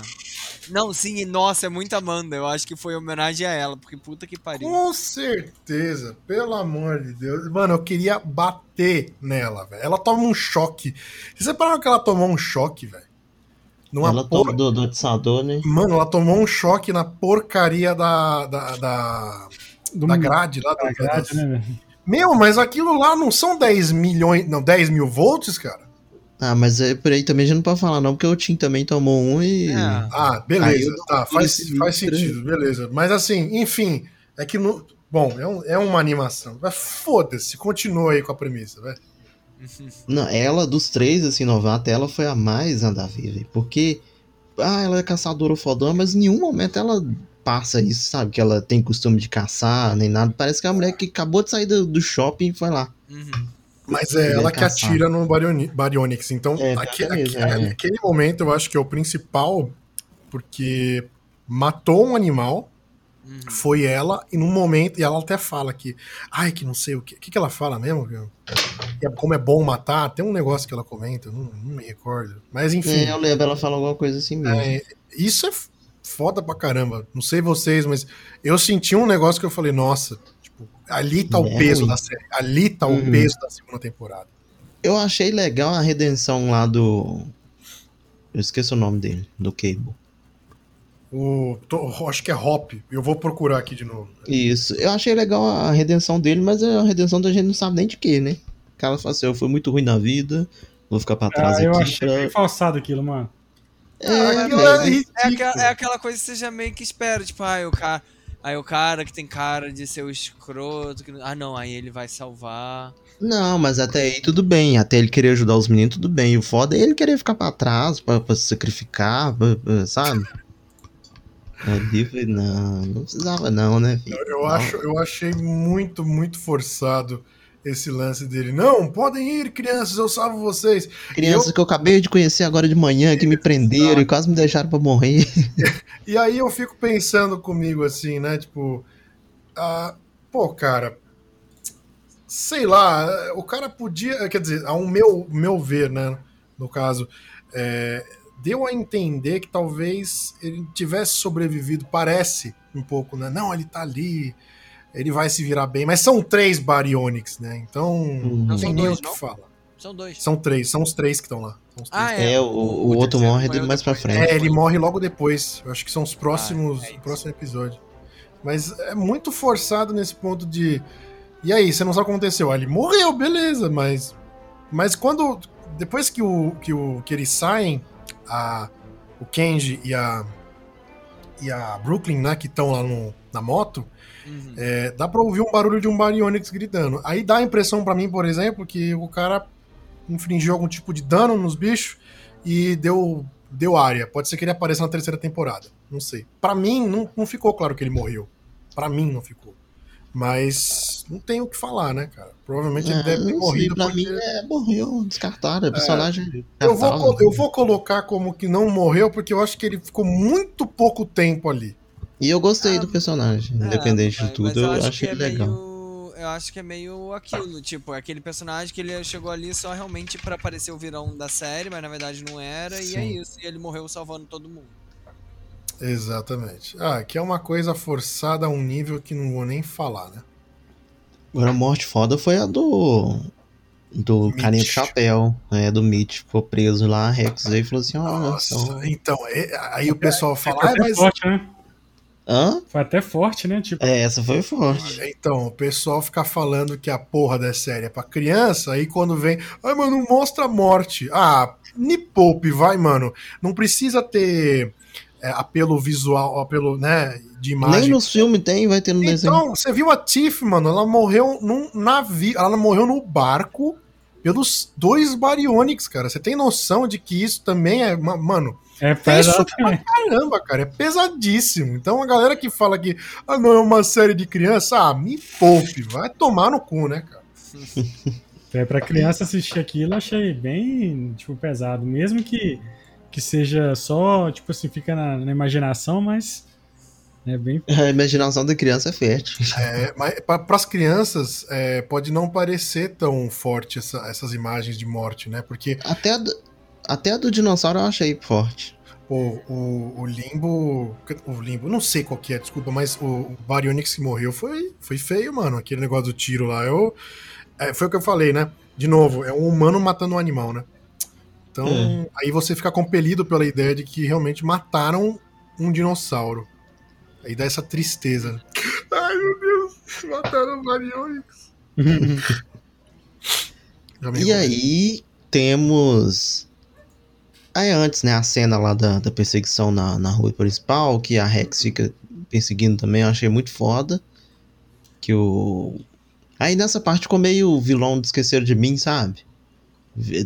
S3: Não, sim, e nossa, é muito Amanda. Eu acho que foi homenagem a ela, porque puta que pariu.
S4: Com certeza, pelo amor de Deus. Mano, eu queria bater nela, velho. Ela toma um choque. Vocês repararam que ela tomou um choque, velho? Numa
S2: ela
S4: por-
S2: toma do, do atiçador, né?
S4: Mano, ela tomou um choque na porcaria da. da, da,
S1: Do
S4: da grade lá.
S1: da
S4: da-
S1: grade,
S4: da-
S1: né?
S4: Meu, mas aquilo lá não são 10 milhões. Não, 10 mil volts, cara?
S2: Ah, mas é, por aí também a gente não pode falar, não, porque o Tim também tomou um e.
S3: É.
S4: Ah, beleza. Tá, faz, faz sentido, beleza. Mas assim, enfim, é que no. Bom, é, um- é uma animação. Mas foda-se, continua aí com a premissa, velho.
S2: Não, ela dos três, assim, novata, ela foi a mais nada a ver. Porque. Ah, ela é caçadora fodona, mas em nenhum momento ela passa isso, sabe? Que ela tem costume de caçar, nem nada. Parece que é uma mulher que acabou de sair do, do shopping e foi lá.
S3: Uhum.
S4: Mas é ela que atira no Baryonyx. Então,
S2: É,
S4: aque-
S2: pior que é mesmo, é.
S4: aquele momento eu acho que é o principal, porque matou um animal,
S3: Uhum.
S4: foi ela, e num momento, e ela até fala que, ai, que não sei o que. O que, que ela fala mesmo? viu? É- como é bom matar, tem um negócio que ela comenta, não, não me recordo. Mas enfim.
S2: É, eu lembro, ela fala alguma coisa assim mesmo.
S4: É, isso é foda pra caramba. Não sei vocês, mas eu senti um negócio que eu falei, nossa, tipo, ali tá o
S2: É
S4: peso
S2: ruim.
S4: da série. Ali tá o
S2: Uhum.
S4: peso da segunda temporada.
S2: Eu achei legal a redenção lá do. Eu esqueci o nome dele, do Cable.
S4: O, tô- acho que é Hop. Eu vou procurar aqui de novo.
S2: Isso. Eu achei legal a redenção dele, mas a redenção da gente não sabe nem de quê, né? O cara fala assim, eu fui muito ruim na vida, vou ficar pra trás
S1: Ah, eu
S2: aqui
S1: achei
S2: pra...
S1: bem falsado aquilo, mano.
S2: É,
S4: é
S3: É aquela, é aquela coisa que você já meio que espera, tipo, aí o cara, aí o cara que tem cara de ser o escroto, que, ah não, aí ele vai salvar.
S2: Não, mas até aí tudo bem. Até ele querer ajudar os meninos, tudo bem. O foda é ele querer ficar pra trás, pra, pra se sacrificar, pra- pra- sabe? Ali foi, não, não precisava não, né, filho?
S4: Eu,
S2: Não.
S4: acho, eu achei muito, muito forçado esse lance dele. Não, podem ir, crianças, eu salvo vocês.
S2: Crianças
S4: eu...
S2: que eu acabei de conhecer agora de manhã, que me prenderam e quase me deixaram pra morrer.
S4: e aí eu fico pensando comigo assim, né? Tipo, ah, pô, cara, sei lá, o cara podia, quer dizer, ao meu, meu ver, né? No caso, é, deu a entender que talvez ele tivesse sobrevivido, parece um pouco, né? Não, ele tá ali, ele vai se virar bem, mas são três Baryonyx, né? Então, não tem nem o que fala.
S3: São dois.
S4: São três, são os três que estão lá.
S3: Ah, é.
S2: é o, o, o outro morre dele mais pra frente.
S4: É, ele morre logo depois. Eu acho que são os próximos, ah, é próximo episódio. Mas é muito forçado nesse ponto de. E aí, você não sabe o que aconteceu? Ah, ele morreu, beleza, mas. Mas quando. Depois que, o, que, o, que eles saem, a, o Kenji e a. E a Brooklyn, né, que estão lá no, na moto, uhum. é, dá pra ouvir um barulho de um Baryonyx gritando. Aí dá a impressão para mim, por exemplo, que o cara infringiu algum tipo de dano nos bichos e deu, deu área. Pode ser que ele apareça na terceira temporada. Não sei. Para mim, não, não ficou claro que ele morreu. Para mim, não ficou. Mas não tem o que falar, né, cara? Provavelmente ele é, deve ter morrido.
S2: Pra porque... mim, é, morreu, descartado. É personagem.
S4: É, eu, vou, eu vou colocar como que não morreu, porque eu acho que ele ficou muito pouco tempo ali.
S2: E eu gostei ah, do personagem, é, independente de tudo, eu, eu achei é legal.
S3: Meio, eu acho que é meio aquilo, tipo, aquele personagem que ele chegou ali só realmente para aparecer o virão da série, mas na verdade não era, Sim. e é isso. E ele morreu salvando todo mundo.
S4: Exatamente. Ah, que é uma coisa forçada a um nível que não vou nem falar, né?
S2: Agora a morte foda foi a do. Do Mitch. carinha de chapéu, né? Do Mitch. Ficou preso lá, Rex veio e falou assim: ó.
S4: Nossa, então, é, aí o pessoal é, fala, ah, mas.
S1: Forte, né?
S2: Hã?
S1: Foi até forte, né? Tipo...
S2: É, essa foi forte.
S4: Então, o pessoal fica falando que a porra da série é pra criança, aí quando vem, ai, mano, mostra a morte. Ah, me poupe, vai, mano. Não precisa ter é, apelo visual, apelo, né, de imagem.
S2: Nem no filme tem, vai ter no
S4: então,
S2: desenho.
S4: Então, você viu a Tiff, mano, ela morreu num navio, ela morreu no barco pelos dois Baryonyx, cara. Você tem noção de que isso também é, mano,
S1: é pesado.
S4: pra caramba, cara. É pesadíssimo. Então a galera que fala que ah, não é uma série de criança, ah, me poupe, vai tomar no cu, né, cara?
S1: É, pra criança assistir aquilo, achei bem, tipo, pesado. Mesmo que que seja só, tipo assim, fica na, na imaginação, mas é bem.
S2: A imaginação da criança é fértil.
S4: É, mas para as crianças é, pode não parecer tão forte essa, essas imagens de morte, né? Porque.
S2: Até até a do dinossauro eu achei forte.
S4: O, o, o Limbo. O Limbo, não sei qual que é, desculpa, mas o, o Baryonyx que morreu foi, foi feio, mano. Aquele negócio do tiro lá. Eu, é, foi o que eu falei, né? De novo, é um humano matando um animal, né? Então, é. aí você fica compelido pela ideia de que realmente mataram um dinossauro. Aí dá essa tristeza. Ai, meu Deus, mataram o Marionix.
S2: e aí temos. Aí antes, né, a cena lá da, da perseguição na, na rua principal, que a Rex fica perseguindo também, eu achei muito foda. Que o. Aí nessa parte ficou meio vilão de esquecer de mim, sabe?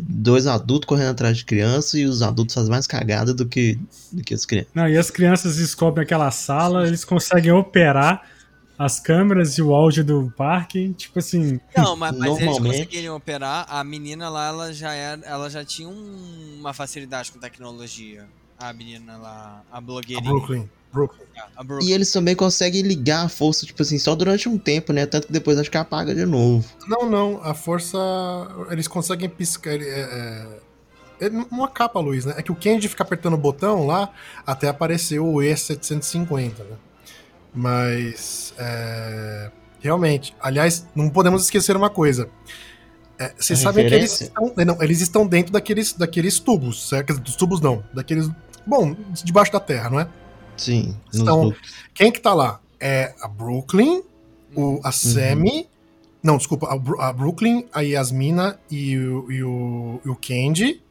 S2: dois adultos correndo atrás de criança e os adultos fazem mais cagada do que, do que as crianças.
S1: Não, e as crianças descobrem aquela sala, eles conseguem operar as câmeras e o áudio do parque, tipo assim.
S3: Não, mas, mas Normalmente... eles conseguiriam operar. A menina lá, ela já era, ela já tinha um, uma facilidade com tecnologia. A menina lá, a blogueirinha.
S4: A Brooklyn. Brooklyn.
S2: E eles também conseguem ligar a força, tipo assim, só durante um tempo, né? Tanto que depois acho que apaga de novo.
S4: Não, não. A força. Eles conseguem piscar. É, é, não acaba a luz, né? É que o Kenji fica apertando o botão lá até aparecer o E750, né? Mas. É, realmente. Aliás, não podemos esquecer uma coisa. É, vocês sabem que eles estão, não, eles estão dentro daqueles, daqueles tubos, certo? Dos tubos não, daqueles. Bom, debaixo da terra, não é?
S2: Sim.
S4: Então, quem que tá lá? É a Brooklyn, o, a Sammy. Uhum. Não, desculpa, a, a, Brooklyn, a Yasmina e o, e o, e o Candy.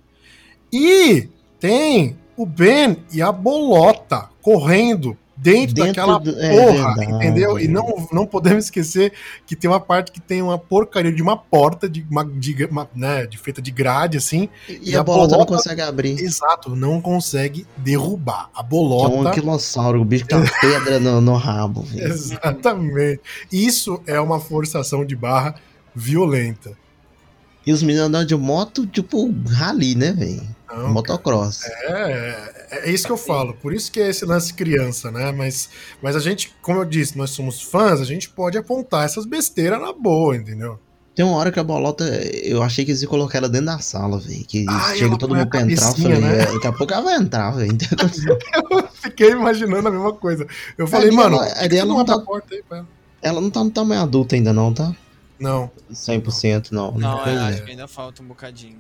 S4: E tem o Ben e a Bolota correndo dentro, dentro daquela do... É porra, é entendeu? E não, não podemos esquecer que tem uma parte que tem uma porcaria de uma porta de, uma, de, uma, né, de feita de grade, assim.
S2: E, e a, a bolota, bolota, não consegue abrir.
S4: Exato, não consegue derrubar. A bolota.
S2: Que é um anquilossauro, o bicho a pedra no, no rabo.
S4: Exatamente. Isso é uma forçação de barra violenta.
S2: E os meninos andando de moto, tipo, rally, né, velho?
S4: Não,
S2: Motocross.
S4: É, é, é isso que eu falo. Por isso que é esse lance criança, né? Mas, mas a gente, como eu disse, nós somos fãs, a gente pode apontar essas besteiras na boa, entendeu?
S2: Tem uma hora que a bolota, eu achei que eles iam colocar ela dentro da sala, velho. Que
S4: Ah,
S2: chega todo mundo pra entrar, eu falei,
S4: né?
S2: é, daqui a pouco ela vai entrar, velho.
S4: Eu fiquei imaginando a mesma coisa. Eu falei,
S2: Ali
S4: mano,
S2: ela- ali ela não tá-
S4: a porta aí ela?
S2: ela não tá no tamanho adulto ainda, não, tá?
S4: Não.
S2: 100% não.
S3: Não,
S2: é.
S3: acho que ainda falta um bocadinho.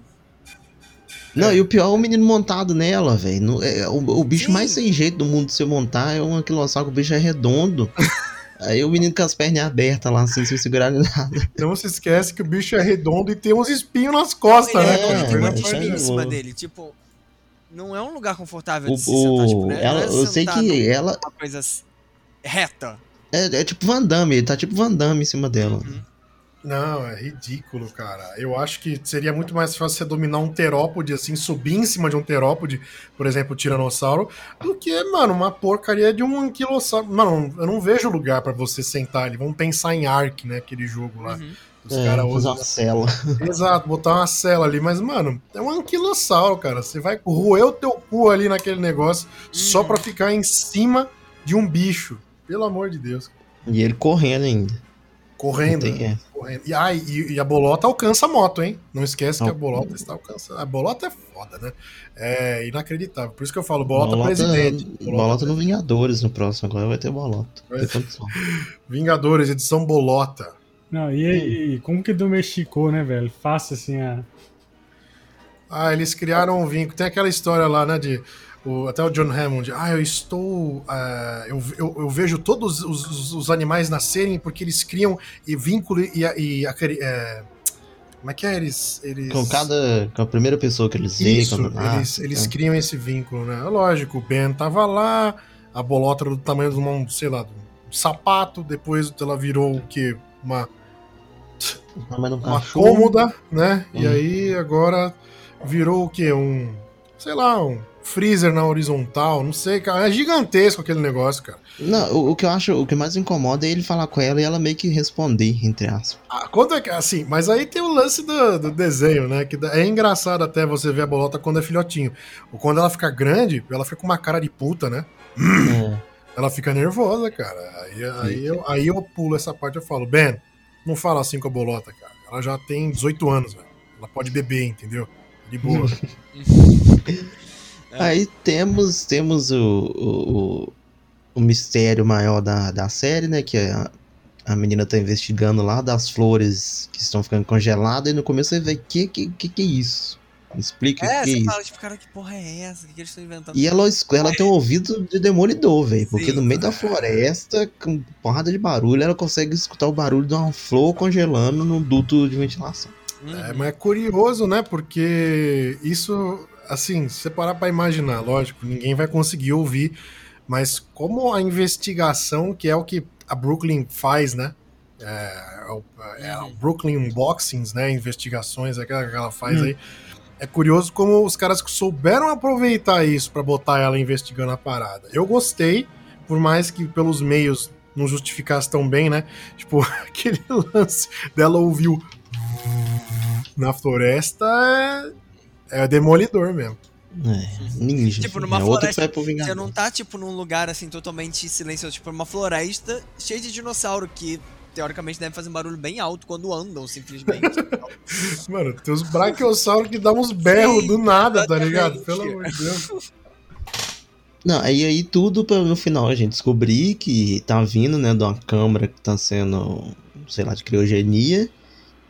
S2: Não, e o pior é o menino montado nela, velho. É, O, o bicho
S3: Sim.
S2: mais sem jeito do mundo de você montar é um aquilossauro, o bicho é redondo. Aí o menino com as pernas abertas lá, assim, sem segurar nada.
S4: Não se esquece que o bicho é redondo e tem uns espinhos nas costas, né?
S3: é,
S2: É,
S3: ele tem um
S4: na
S2: mas-
S3: espinho em cima dele. Tipo, não é um lugar confortável
S2: O,
S3: de se sentar, tipo,
S2: o-
S3: né?
S2: ela,
S3: Não é
S2: eu sei que ela
S3: numa coisa reta.
S2: é, é tipo Van Damme, ele tá tipo Van Damme em cima dela.
S3: Uhum.
S4: Não, é ridículo, cara. Eu acho que seria muito mais fácil você dominar um terópode, assim, subir em cima de um terópode, por exemplo, o tiranossauro, do que, mano, uma porcaria de um anquilossauro. Mano, eu não vejo lugar pra você sentar ali. Vamos pensar em Ark, né? Aquele jogo lá.
S3: Uhum.
S4: Os
S2: É,
S4: caras usam.
S2: uma cela.
S4: Exato, botar uma cela ali. Mas, mano, é um anquilossauro, cara. Você vai roer o teu cu ali naquele negócio só
S3: Uhum.
S4: pra ficar em cima de um bicho. Pelo amor de Deus.
S2: E ele correndo ainda.
S4: Correndo. Né? correndo. E, ah, e, e a bolota alcança a moto, hein? Não esquece que a bolota está alcançando. A bolota é foda, né? É inacreditável. Por isso que eu falo, bolota,
S2: Bolota,
S4: presidente.
S2: bolota no Vingadores no próximo, agora vai ter bolota.
S4: Vai.
S2: Condição.
S4: Vingadores, edição bolota.
S1: Não, e, e como que domesticou, né, velho? Fácil assim a.
S4: Ah, eles criaram um vínculo. Tem aquela história lá, né? De. O- até o John Hammond. Ah, eu estou. ah, eu, eu, eu vejo todos os, os- os animais nascerem porque eles criam e vínculo e. e aquele, é, como é que é? Eles. eles...
S2: Com cada. Com a primeira pessoa que eles veem. Quando
S4: eles,
S2: nasce,
S4: eles
S2: tá?
S4: criam esse vínculo, né? Lógico, o Ben tava lá, a bolota era do tamanho de uma, sei lá, um sapato, depois ela virou o quê? Uma,
S2: Ah,
S4: uma
S2: cachorro.
S4: cômoda, né? E
S2: Hum.
S4: aí agora virou o quê? Um, sei lá, um freezer na horizontal, não sei, cara. É gigantesco aquele negócio, cara.
S2: Não, o, o que eu acho, o que mais incomoda é ele falar com ela e ela meio que responder, entre aspas.
S4: Ah, quando é que, assim, mas aí tem o lance do, do desenho, né? Que é engraçado até você ver a bolota quando é filhotinho. Ou quando ela fica grande, ela fica com uma cara de puta, né?
S2: É.
S4: Ela fica nervosa, cara. Aí, aí, eu, aí eu pulo essa parte e falo, Ben, não fala assim com a bolota, cara. Ela já tem 18 anos, velho. Ela pode beber, entendeu? De boa.
S3: É.
S2: Aí temos, temos o, o, o, mistério maior da, da série, né? Que a, a menina tá investigando lá das flores que estão ficando congeladas e no começo você vê que que, que, que é isso? Me explica o
S3: É,
S2: que, é
S3: você
S2: isso.
S3: fala, tipo, cara, que porra é essa? O que, que eles estão inventando?
S2: E ela, ela tem um ouvido de demolidor, velho. Porque no meio da floresta, com porrada de barulho, ela consegue escutar o barulho de uma flor congelando no duto de ventilação.
S3: Uhum.
S4: É, mas é curioso, né? Porque isso, assim, se você parar pra imaginar, lógico, ninguém vai conseguir ouvir, mas como a investigação, que é o que a Brooklyn faz, né? É, é o, é
S3: Uhum.
S4: Brooklyn Unboxings, né? Investigações, aquela que ela faz
S1: Hum.
S4: aí. É curioso como os caras souberam aproveitar isso pra botar ela investigando a parada. Eu gostei, por mais que pelos meios não justificasse tão bem, né? Tipo, aquele lance dela ouviu na floresta é, é demolidor mesmo.
S2: É, ninja.
S3: Tipo,
S2: filho.
S3: numa
S2: é outro que
S3: floresta,
S2: vai pro
S3: Você não tá, tipo, num lugar, assim, totalmente silencioso. Tipo, uma floresta cheia de dinossauro que, teoricamente, deve fazer um barulho bem alto quando andam, simplesmente.
S4: Mano, tem os braquiossauros que dão uns berros
S3: Sim,
S4: do nada, tá ligado? Pelo amor de Deus.
S2: Não, aí, aí tudo pra no final a gente descobrir que tá vindo, né, de uma câmara que tá sendo, sei lá, de criogenia.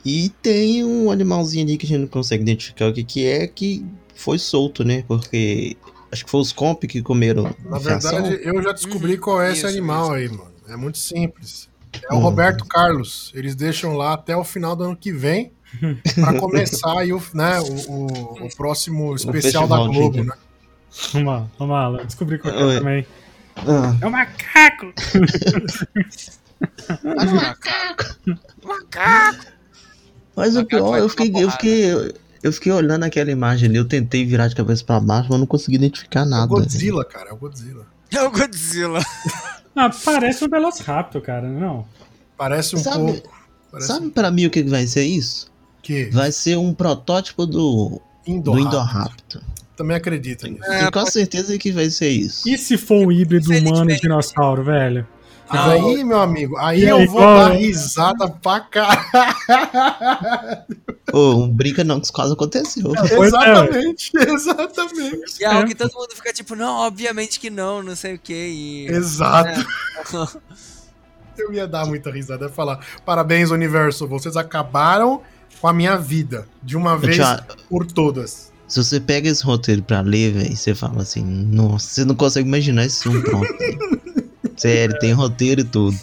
S2: E tem um animalzinho ali que a gente não consegue identificar o que que é, que foi solto, né? Porque acho que foi os comp que comeram.
S4: Na verdade, eu já descobri
S3: Uhum,
S4: qual é esse
S3: isso,
S4: animal
S3: isso.
S4: aí, mano. É muito simples. É o
S2: Hum.
S4: Roberto Carlos. Eles deixam lá até o final do ano que vem pra começar aí o, né, o, o- o próximo especial da
S2: de
S4: Globo, né?
S1: Vamos lá, vamos lá, Alan. descobri qual é também.
S2: Ah,
S1: É o macaco!
S2: mas o
S3: Macaco
S2: pior,
S3: vai
S2: eu
S3: tomar
S2: fiquei, eu fiquei, eu fiquei olhando aquela imagem ali, eu tentei virar de cabeça pra baixo, mas não consegui identificar
S4: É o
S2: nada.
S4: Godzilla, cara. É o Godzilla.
S3: é o Godzilla.
S1: Ah, parece um Velociraptor, cara, não?
S4: Parece um
S2: Sabe-
S4: pouco. Parece
S2: Sabe pra mim o que vai ser isso?
S4: que
S2: Vai ser um protótipo do, do
S4: Indoraptor.
S2: Indoraptor.
S4: Também acredito nisso.
S3: É,
S2: Tenho quase certeza que vai ser isso.
S1: E se for um híbrido humano e dinossauro, velho?
S3: Não,
S4: aí, meu amigo, aí eu vou
S1: qual-
S4: dar risada pra caralho.
S2: Ô, não brinca não, que isso quase aconteceu.
S1: Pois é,
S4: exatamente, exatamente.
S3: E é algo que todo mundo fica tipo, não, obviamente que não, não sei o que. E...
S4: Exato. Eu ia dar muita risada. Ia falar: parabéns, universo, vocês acabaram com a minha vida de uma vez
S2: Tchau.
S4: por todas.
S2: Se você pega esse roteiro pra ler, velho, você fala assim, nossa, você não consegue imaginar esse filme pronto. Sério, tem roteiro e tudo.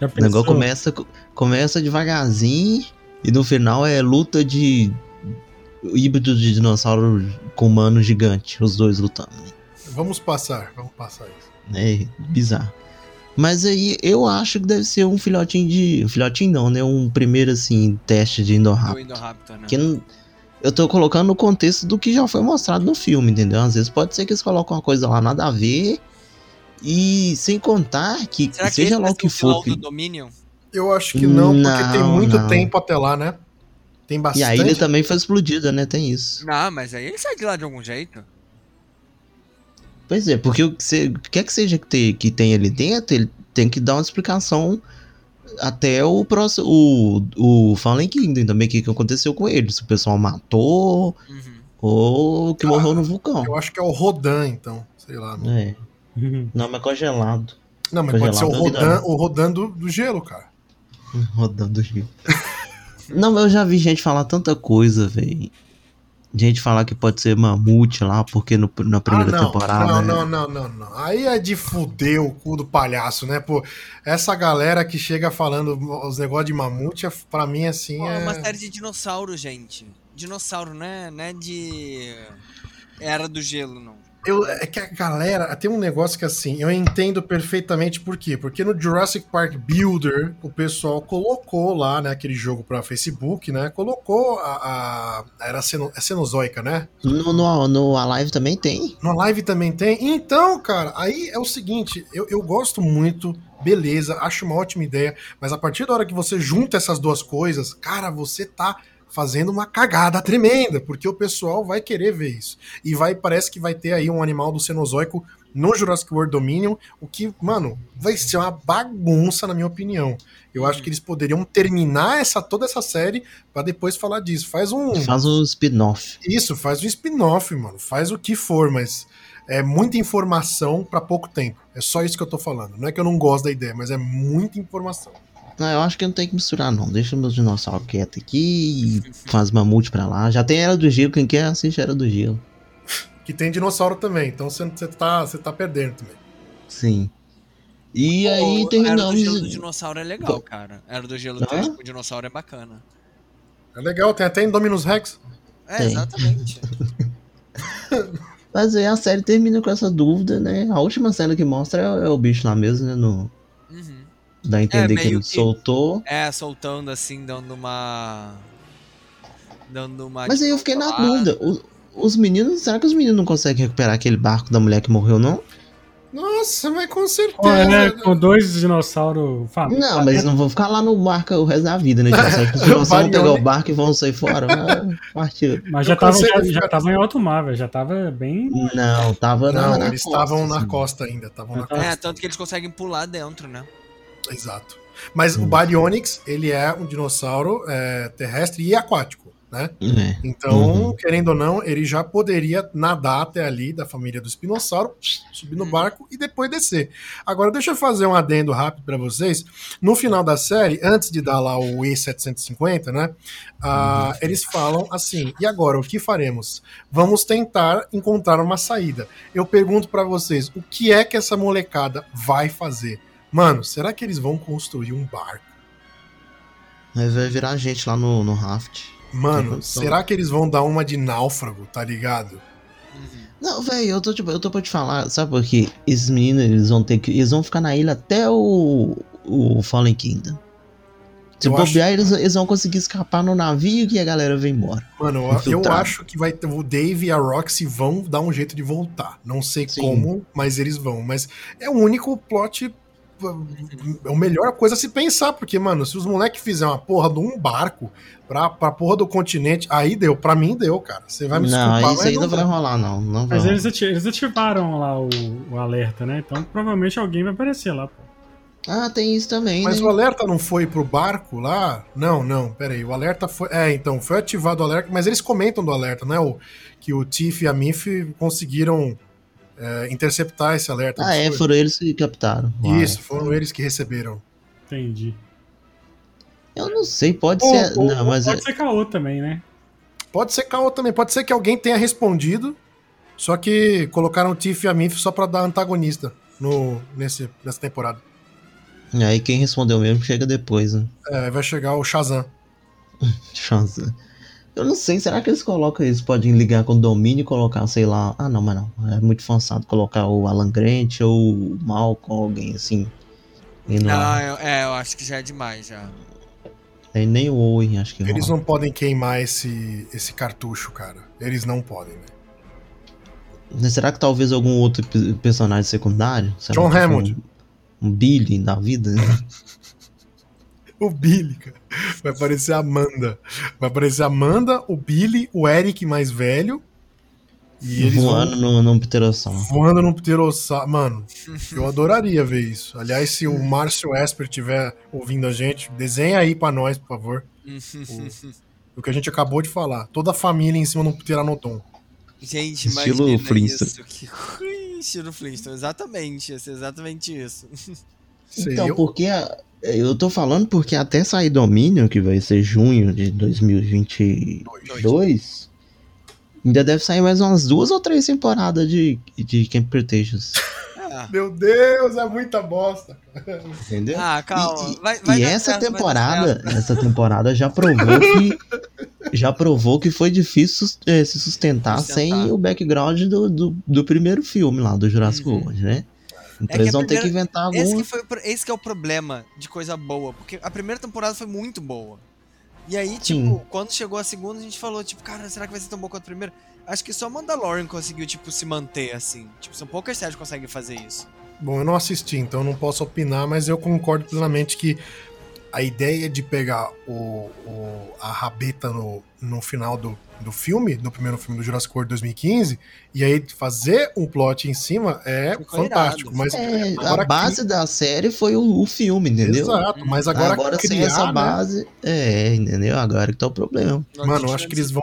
S1: Já
S2: O negócio começa, começa devagarzinho e no final é luta de híbrido de dinossauro com humano gigante, os dois lutando.
S4: Vamos passar, vamos passar isso.
S2: É bizarro. Mas aí eu acho que deve ser um filhotinho de. Um filhotinho não, né? Um primeiro assim, teste de
S3: Do
S2: Indoraptor.
S3: Indoraptor, né?
S2: Que não- eu tô colocando no contexto do que já foi mostrado no filme, entendeu? Às vezes pode ser que eles colocam uma coisa lá nada a ver. E sem contar que,
S3: Será que
S2: seja lá o que for. que-
S3: do Dominion?
S4: Eu acho que não, porque tem
S2: Não,
S4: muito
S2: não.
S4: tempo até lá, né? Tem
S2: E
S4: bastante.
S2: a ilha também foi explodida, né? Tem isso.
S3: Não, mas aí ele sai de lá de algum jeito.
S2: Pois é, porque o que, se- o que quer que seja que tem, que tem ali dentro, ele tem que dar uma explicação até o próximo. O, o Fallen Kingdom também, o que, que aconteceu com ele. Se o pessoal matou
S3: Uhum.
S2: ou que morreu no vulcão.
S4: Eu acho que é o Rodan, então. Sei lá. Não,
S2: É. Não, mas congelado.
S4: não mas pode ser o
S2: Congelado,
S4: Rodan, o Rodan do, do gelo, cara.
S2: Rodando o rio. Não, mas eu já vi gente falar tanta coisa, velho. Gente falar que pode ser mamute lá, porque no- na primeira
S4: ah, não,
S2: temporada.
S4: Não,
S2: é-
S4: não, não, não, não. Aí é de fuder o cu do palhaço, né? Pô, essa galera que chega falando os negócios de mamute, é- pra mim, assim,
S3: Pô, é
S4: é.
S3: uma série de dinossauro, gente. Dinossauro, né? Não é de. Era do gelo, não.
S4: Eu, é que a galera. Tem um negócio que assim, eu entendo perfeitamente por quê. Porque no Jurassic Park Builder, o pessoal colocou lá, né, aquele jogo pra Facebook, né? Colocou a. a era é cenozoica, né?
S2: No, no, no Alive também tem.
S4: Na live também tem. Então, cara, aí é o seguinte, eu, eu gosto muito, beleza, acho uma ótima ideia, mas a partir da hora que você junta essas duas coisas, cara, você tá fazendo uma cagada tremenda, porque o pessoal vai querer ver isso. E vai, parece que vai ter aí um animal do Cenozoico no Jurassic World Dominion, o que, mano, vai ser uma bagunça, na minha opinião. Eu acho que eles poderiam terminar essa toda essa série pra depois falar disso. Faz um.
S2: Faz um spin-off.
S4: Isso, faz um spin-off, mano. Faz o que for, mas é muita informação pra pouco tempo. É só isso que eu tô falando. Não é que eu não gosto da ideia, mas é muita informação.
S2: Não, eu acho que não tem que misturar, não. Deixa meus dinossauros quietos aqui e faz mamute pra lá. Já tem Era do Gelo, quem quer assiste Era do Gelo.
S4: Que tem dinossauro também, então você você tá, você tá perdendo também.
S2: Sim. E aí
S3: Pô, Era do
S2: terminamos.
S3: gelo do dinossauro é legal, cara. Era do gelo
S2: Ah?
S3: 3 com o dinossauro é bacana.
S4: É legal, tem até Indominus Rex.
S3: É,
S2: Tem.
S3: exatamente.
S2: Mas aí a série termina com essa dúvida, né? A última cena que mostra é, é o bicho lá mesmo, né? No. Dá a entender que
S3: meio
S2: ele
S3: que-
S2: soltou.
S3: É, soltando assim, dando uma. Dando uma.
S2: Mas aí eu fiquei na dúvida. o- os meninos, será que os meninos não conseguem recuperar aquele barco da mulher que morreu, não?
S4: Nossa, mas com certeza.
S1: Pô, é, com dois dinossauros famosos.
S2: Não, mas eles não vão ficar lá no barco o resto da vida, né? Tipo, que os dinossauros vão pegar o barco e vão sair fora? Ah, Partiu.
S1: Mas já
S4: Eu
S1: tava, já, já tava em alto mar, velho. Já tava bem.
S2: Não, tava na,
S4: Não,
S2: na
S4: eles
S2: costa,
S4: estavam na
S2: assim.
S4: costa ainda, estavam na
S1: É,
S4: costa.
S3: É, tanto que eles conseguem pular dentro, né?
S4: Exato. Mas o Baryonyx, ele é um dinossauro é, terrestre e aquático, né?
S2: É.
S4: Então,
S2: Uhum.
S4: querendo ou não, ele já poderia nadar até ali da família do espinossauro, subir no
S3: Uhum.
S4: barco e depois descer. Agora, deixa eu fazer um adendo rápido para vocês. No final da série, antes de dar lá o E750, né? ah,
S2: Uhum.
S4: Eles falam assim: e agora, o que faremos? Vamos tentar encontrar uma saída. Eu pergunto para vocês: o que é que essa molecada vai fazer? Mano, será que eles vão construir um barco?
S2: Aí vai virar gente lá no, no raft.
S4: Mano, será que eles vão dar uma de náufrago, tá ligado?
S2: Não, velho, eu tô tipo, eu tô pra te falar, sabe por quê? Esses meninos, eles vão ter que. Eles vão ficar na ilha até o. o Fallen Kingdom. Se
S4: Eu
S2: bobear, eles, eles vão conseguir escapar no navio que a galera vem embora.
S4: Mano, eu- eu acho que vai ter, o Dave e a Roxy vão dar um jeito de voltar. Não sei
S2: Sim.
S4: como, mas eles vão. Mas é o único plot é a melhor coisa a se pensar, porque, mano, se os moleques fizerem uma porra de um barco pra, pra porra do continente, aí deu, pra mim deu, cara. Você vai me desculpar,
S2: Não, isso
S4: mas
S2: aí não
S4: não
S2: vai rolar, não. Não vai
S1: Mas eles, ati- eles ativaram lá o, o alerta, né? Então provavelmente alguém vai aparecer lá, pô.
S2: Ah, tem isso também,
S4: Mas
S2: né?
S4: o alerta não foi pro barco lá? Não, não, peraí. O alerta foi. É, então, foi ativado o alerta, mas eles comentam do alerta, né? O, que o Tiff e a Mif conseguiram é, interceptar esse alerta.
S2: Ah, é, foram eles que captaram.
S4: Isso, foram eles que receberam.
S1: Entendi.
S2: Eu não sei, pode
S1: Ou-
S2: ser.
S1: ou-
S2: não, mas
S1: pode
S2: é-
S1: ser caô também, né?
S4: Pode ser caô também, pode ser que alguém tenha respondido, só que colocaram o Tiff e a Mif só pra dar antagonista no, nesse, nessa temporada.
S2: aí quem respondeu mesmo chega depois, né?
S4: É, vai chegar o Shazam.
S2: Chance. Eu não sei, será que eles colocam, eles podem ligar com o domínio e colocar, sei lá. Ah, não, mas não. É muito forçado colocar o Alan Grant ou o Malcolm, alguém assim. Não,
S3: Ah, eu- é, eu acho que já é demais já.
S2: aí nem o Owen, acho que
S4: Eles
S2: rola.
S4: não podem queimar esse, esse cartucho, cara. Eles não podem, velho.
S2: Será que talvez algum outro pe- personagem secundário? Será
S4: John Hammond.
S2: Um, um Billy da vida?
S4: O Billy, cara. Vai aparecer a Amanda. Vai aparecer a Amanda, o Billy, o Eric mais velho. E eles
S2: voando
S4: vão
S2: no, no pterossauro.
S4: voando num pterossauro. Mano, eu adoraria ver isso. Aliás, se o Márcio Esper estiver ouvindo a gente, desenha aí pra nós, por favor. O que a gente acabou de falar. Toda a família em cima de um pteranodon.
S3: Gente,
S2: Estilo Flintstone.
S3: isso. Que... Estilo Flintstone, exatamente. Ia ser exatamente isso.
S4: Sei
S2: Então,
S4: eu.
S2: porque a- eu tô falando porque até sair Dominion, que vai ser junho de 2022, ainda deve sair mais umas duas ou três temporadas de, de Camp Cretaceous.
S3: Ah,
S4: Meu Deus, é muita bosta.
S2: Entendeu?
S3: ah, calma.
S2: E- e-
S3: vai, vai
S2: e essa
S3: certo,
S2: temporada, essa temporada já provou que já provou que foi difícil sus- eh, se sustentar,
S3: Sustentar.
S2: sem o background do, do, do primeiro filme lá do Jurassic
S3: Uhum.
S2: World, né? Então
S3: É que
S2: eles
S3: a
S2: vão ter que
S3: primeira-
S2: inventar
S3: Esse,
S2: alguma
S3: que foi, esse que é o problema de coisa boa, porque a primeira temporada foi muito boa. E aí, tipo,
S2: Sim.
S3: quando chegou a segunda, a gente falou, tipo, cara, será que vai ser tão boa quanto a primeira? Acho que só Mandalorian conseguiu, tipo, se manter assim. Tipo, são poucas séries que conseguem fazer isso.
S4: Bom, eu não assisti, então eu não posso opinar, mas eu concordo plenamente que a ideia de pegar o, o- a rabeta no, no final do, do filme, no primeiro filme do Jurassic World 2015, e aí fazer um plot em cima é
S3: Ficou
S4: fantástico.
S3: irado.
S4: Mas
S2: É, a base da série foi o, o filme, entendeu?
S4: Exato, mas agora,
S2: Agora, sem
S4: criar,
S2: essa
S4: né?
S2: base, é, entendeu? Agora que tá o problema.
S3: Nós
S4: Mano, eu acho que eles vão.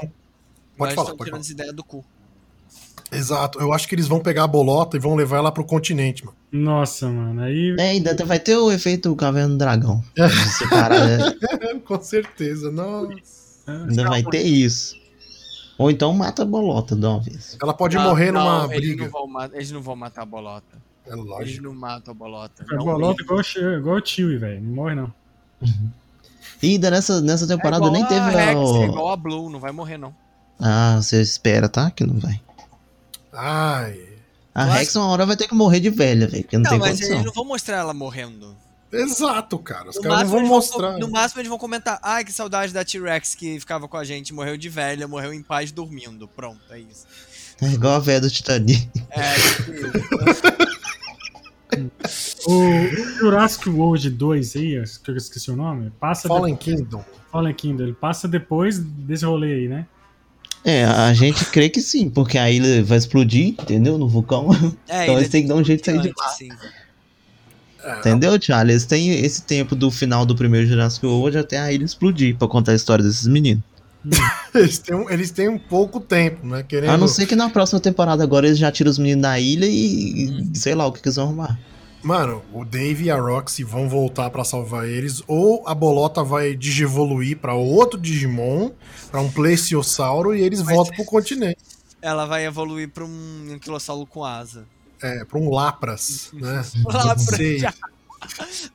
S4: Pode falar, pode falar.
S3: ideia do cu.
S4: Exato, eu acho que eles vão pegar a bolota e vão levar ela pro continente, mano.
S1: Nossa, mano. Aí.
S2: É, ainda vai ter o efeito Caverna do Dragão. Separar, é,
S4: Com certeza, nossa.
S2: ainda vai ter isso. Ou então mata a bolota de uma vez.
S4: Ela pode
S3: Não,
S4: morrer
S3: não,
S4: numa
S3: eles
S4: briga.
S3: Não vão eles não vão matar a bolota.
S4: É
S3: Eles
S4: lógico.
S3: não matam a bolota.
S1: É
S3: Não
S1: bolota
S3: mesmo.
S1: igual, o igual o Chewie, velho. Não morre, não.
S2: E ainda nessa, nessa temporada
S3: é
S2: nem
S3: a
S2: teve
S3: Rex,
S2: a.
S3: é igual a Blue, não vai morrer, não.
S2: Ah, você espera, tá? Que não vai.
S4: Ai.
S2: A Rex uma hora vai ter que morrer de velha, velho, não,
S3: Não,
S2: tem
S3: mas
S2: condição.
S3: eles não vão mostrar ela morrendo.
S4: Exato, cara. Os
S3: No
S4: caras não vão mostrar.
S3: no máximo eles vão comentar, ai, que saudade da T-Rex que ficava com a gente, morreu de velha, morreu em paz dormindo. Pronto, é isso.
S2: É igual a velha do Titanic.
S3: É, tipo isso.
S1: O Jurassic World 2 aí, que eu esqueci o nome, passa
S4: Fallen
S1: depois,
S4: Kingdom.
S1: Fallen Kingdom, ele passa depois desse rolê aí, né?
S2: É, a gente crê que sim, porque a ilha vai explodir, entendeu? No vulcão.
S3: É,
S2: então
S3: ele
S2: eles têm que dar um jeito de sair de lá.
S3: sim.
S2: Entendeu, Charlie? Eles têm esse tempo do final do primeiro Jurassic World até a ilha explodir pra contar a história desses meninos.
S4: eles, têm um, eles têm um pouco tempo, né? Querendo.
S2: A não ser que na próxima temporada agora eles já tiram os meninos da ilha e,
S3: Hum.
S2: e sei lá o que, que eles vão arrumar.
S4: Mano, o Dave e a Roxy vão voltar pra salvar eles, ou a bolota vai digievoluir pra outro Digimon, pra um Plesiosauro, e eles
S3: Vai
S4: voltam pro continente.
S3: Ela vai evoluir pra um anquilossauro com asa.
S4: É, pra um Lapras, né?
S3: Lá pra
S4: Sei,
S3: já.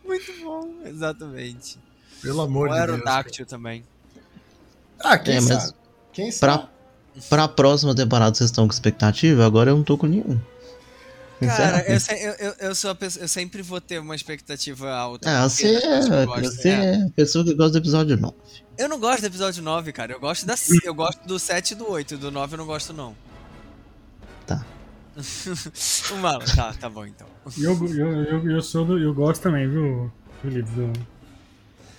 S3: Muito bom, exatamente.
S4: pelo amor
S3: O
S4: de Deus. cara.
S3: Aerodáctil também.
S4: Ah, quem
S2: É, mas
S4: sabe? Quem sabe?
S2: Pra, pra próxima temporada vocês estão com expectativa? Agora eu não tô com nenhum.
S3: Cara, eu, se- eu, eu, sou pessoa, eu sempre vou ter uma expectativa alta. Porque
S2: você é,
S3: eu gosto.
S2: você
S3: É.
S2: é a pessoa que gosta do episódio 9.
S3: Eu não gosto do episódio 9, cara. Eu gosto da eu gosto do 7 e do 8, do 9 eu não gosto não.
S2: Tá.
S3: o Marlon, tá, tá bom então.
S1: Eu, eu, eu, eu, sou do, eu gosto também, viu, Felipe? Do,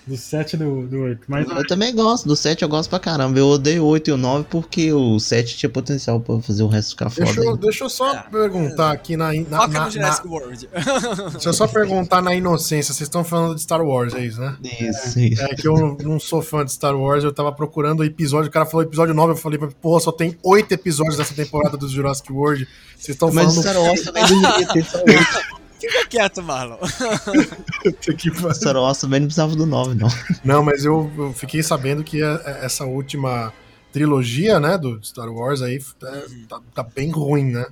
S1: do 7 e do, do 8. Mas
S2: Eu também gosto, do 7 eu gosto pra caramba. Eu odeio o 8 e o 9 porque o 7 tinha potencial pra fazer o resto ficar foda.
S4: Deixa eu,
S2: ainda.
S4: deixa eu só
S3: É.
S4: perguntar aqui na, na,
S3: Foca
S4: na-
S3: no Jurassic World.
S4: na- Deixa eu só perguntar na inocência. Vocês estão falando de Star Wars, é isso, né?
S2: Isso, isso.
S4: É que eu não sou fã de Star Wars, eu tava procurando o episódio, o cara falou episódio 9, eu falei, porra, só tem oito episódios dessa temporada do Jurassic World. Vocês estão
S2: Mas
S4: falando.
S2: Star Wars também deveria ter só 8.
S3: Fica quieto, Marlon.
S2: Wars também não precisava do 9, não.
S4: Não, mas eu, eu fiquei sabendo que a- a- essa última trilogia, né, do Star Wars aí, é, tá, tá bem ruim, né?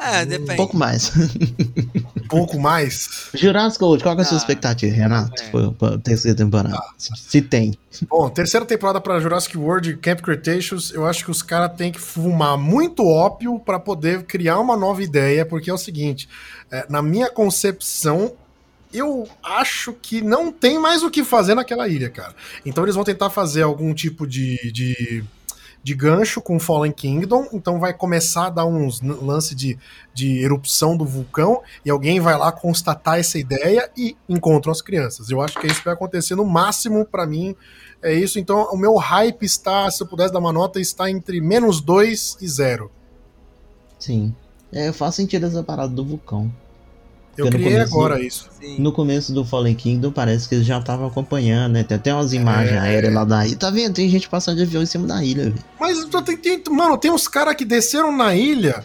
S3: É,
S2: Um
S3: depende.
S2: pouco mais.
S4: Um pouco mais.
S2: Jurassic World, qual que é a sua
S3: Ah,
S2: expectativa, Renato?
S3: é.
S2: Pra, terceira temporada. Se, se tem.
S4: Bom, terceira temporada pra Jurassic World Camp Cretaceous, eu acho que os caras têm que fumar muito ópio pra poder criar uma nova ideia, porque é o seguinte, é, na minha concepção, eu acho que não tem mais o que fazer naquela ilha, cara. Então eles vão tentar fazer algum tipo de, de, de gancho com Fallen Kingdom, então vai começar a dar uns lance de, de erupção do vulcão, e alguém vai lá constatar essa ideia e encontram as crianças. Eu acho que é isso que vai acontecer no máximo pra mim. É isso, então o meu hype está, se eu pudesse dar uma nota, está entre menos 2 e 0.
S2: Sim. É, faz sentido essa parada do vulcão.
S4: Eu
S2: Porque
S4: criei
S2: começo-
S4: agora isso.
S3: Sim.
S2: No começo do Fallen Kingdom, parece que eles já estavam acompanhando, né? Tem até umas imagens
S4: É.
S2: aéreas lá da ilha. Tá vendo? Tem gente passando de avião em cima da ilha, velho.
S4: Mas tem, tem- mano, tem uns caras que desceram na ilha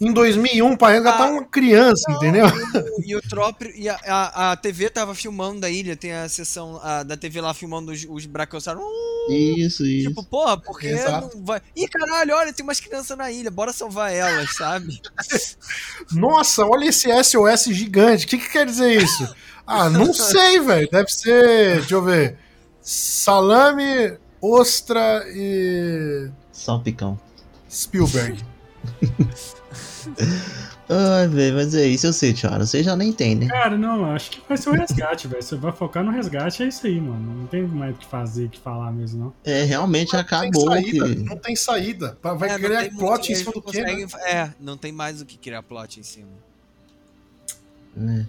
S4: em 2001 pra resgatar
S3: Ah,
S4: uma criança,
S3: Não,
S4: entendeu?
S3: E, o- e o próprio. E a, a, a TV tava filmando da ilha, tem a sessão a, da TV lá filmando os, os brachiosauros. Uh,
S2: Isso, isso.
S3: tipo, porra, porque
S4: Exato.
S3: não vai. Ih, caralho, olha, tem umas crianças na ilha, bora salvar elas, sabe?
S4: Nossa, olha esse SOS gigante. O que, que quer dizer isso? Ah, não sei, velho. Deve ser, deixa eu ver. Salame, ostra e
S2: Só picão.
S4: Spielberg.
S2: Ai, velho, mas é isso, eu sei, Tiara. Você já nem tem, né?
S1: Cara, não, acho que vai ser o resgate, velho. Você vai focar no resgate, é isso aí, mano. Não tem mais o que fazer, o que falar mesmo, não.
S2: É, realmente
S4: Não
S2: acabou
S4: tem saída.
S2: que.
S4: Não tem saída. Vai
S3: É, não
S4: criar plot em
S3: eles
S4: cima do
S3: não
S4: quê? né?
S3: É, não tem mais o que criar plot em cima.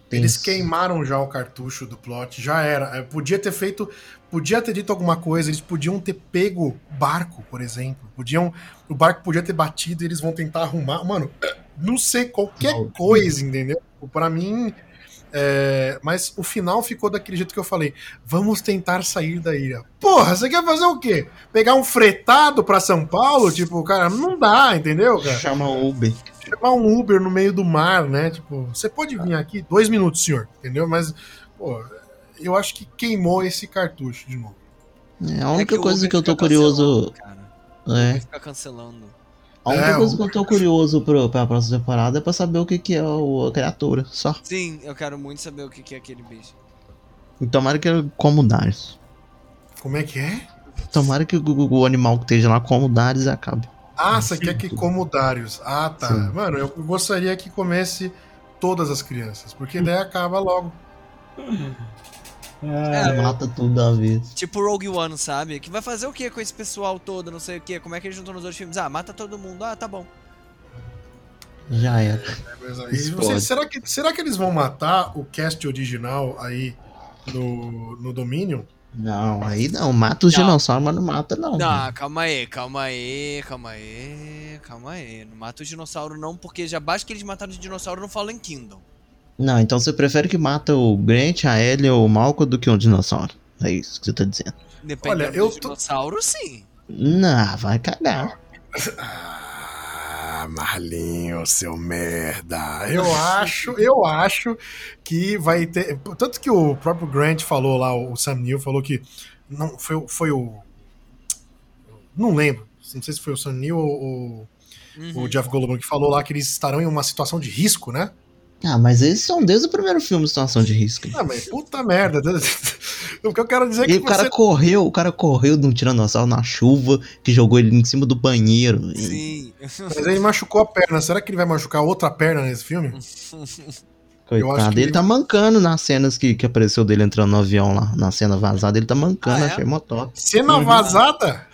S2: tem
S4: Eles
S2: isso.
S4: queimaram já o cartucho do plot, já era. É, Podia ter feito, podia ter dito alguma coisa, eles podiam ter pego barco, por exemplo. Podiam, o barco podia ter batido e eles vão tentar arrumar. Mano, não sei, qualquer
S2: Maldito.
S4: coisa, entendeu? Pra mim. é, mas o final ficou daquele jeito que eu falei. Vamos tentar sair da ilha. Porra, você quer fazer o quê? Pegar um fretado pra São Paulo? Tipo, cara, não dá, entendeu, cara?
S2: Chama Uber.
S4: chamar um Uber no meio do mar, né? Tipo, você pode vir aqui dois minutos, senhor, entendeu? Mas, pô, eu acho que queimou esse cartucho de novo.
S2: É, a
S3: É
S2: única
S3: o
S2: coisa
S3: Uber
S2: que eu tô curioso.
S3: Cara.
S2: É.
S3: Vai ficar cancelando.
S2: A única
S4: É,
S2: coisa que eu tô curioso pro, pra próxima temporada é pra saber o que, que é o, a criatura. Só.
S3: Sim, eu quero muito saber o que que é aquele bicho.
S2: E tomara que ele como o Darius.
S4: Como é que é?
S2: Tomara que o, o- o animal que esteja lá como o Darius acabe.
S4: Ah, você quer que como o Darius. Ah, tá.
S2: Sim.
S4: Mano, eu gostaria que comece todas as crianças, porque daí acaba logo.
S1: É,
S2: Mata tudo da vez.
S3: Tipo Rogue One, sabe? Que vai fazer o que com esse pessoal todo, não sei o que. Como é que eles juntam nos outros filmes? Ah, mata todo mundo. Ah, tá bom.
S2: Já era.
S4: Vocês-
S2: pode.
S4: será, que, será que eles vão matar o cast original aí no, no Dominion?
S2: Não, aí não. Mata os dinossauros, mas não mata, não.
S3: Não, calma aí, calma aí, calma aí, calma aí. Não mata o dinossauro não, porque já basta que eles mataram os dinossauros no Fallen Kingdom.
S2: Não, então você prefere que mata o Grant, a Ellie ou o Malcolm do que um dinossauro. É isso que você tá dizendo.
S3: Dependendo
S4: Olha, eu
S3: do
S4: tô-
S3: dinossauro, sim.
S2: Não, vai cagar.
S4: Ah, Marlinho, seu merda. Eu acho, eu acho que vai ter. Tanto que o próprio Grant falou lá, o Sam Neill falou que não foi, foi o. Não lembro. Não sei se foi o Sam Neill ou, ou
S3: Uhum.
S4: o Jeff Goldblum que falou lá que eles estarão em uma situação de risco, né?
S2: Ah, mas eles são desde o primeiro filme situação de risco.
S4: Ah, mas puta merda. o que eu quero dizer é
S2: E
S4: que
S2: o cara
S4: você.
S2: correu, o cara correu de um tiranossauro na chuva, que jogou ele em cima do banheiro. E-
S3: Sim.
S4: Mas ele machucou a perna. Será que ele vai machucar outra perna nesse filme? Eu acho
S2: Coitado,
S4: que
S2: ele
S4: ele-
S2: tá mancando nas cenas que, que apareceu dele entrando no avião lá, na cena vazada, ele tá mancando,
S3: Ah, é?
S2: achei top.
S4: Cena vazada?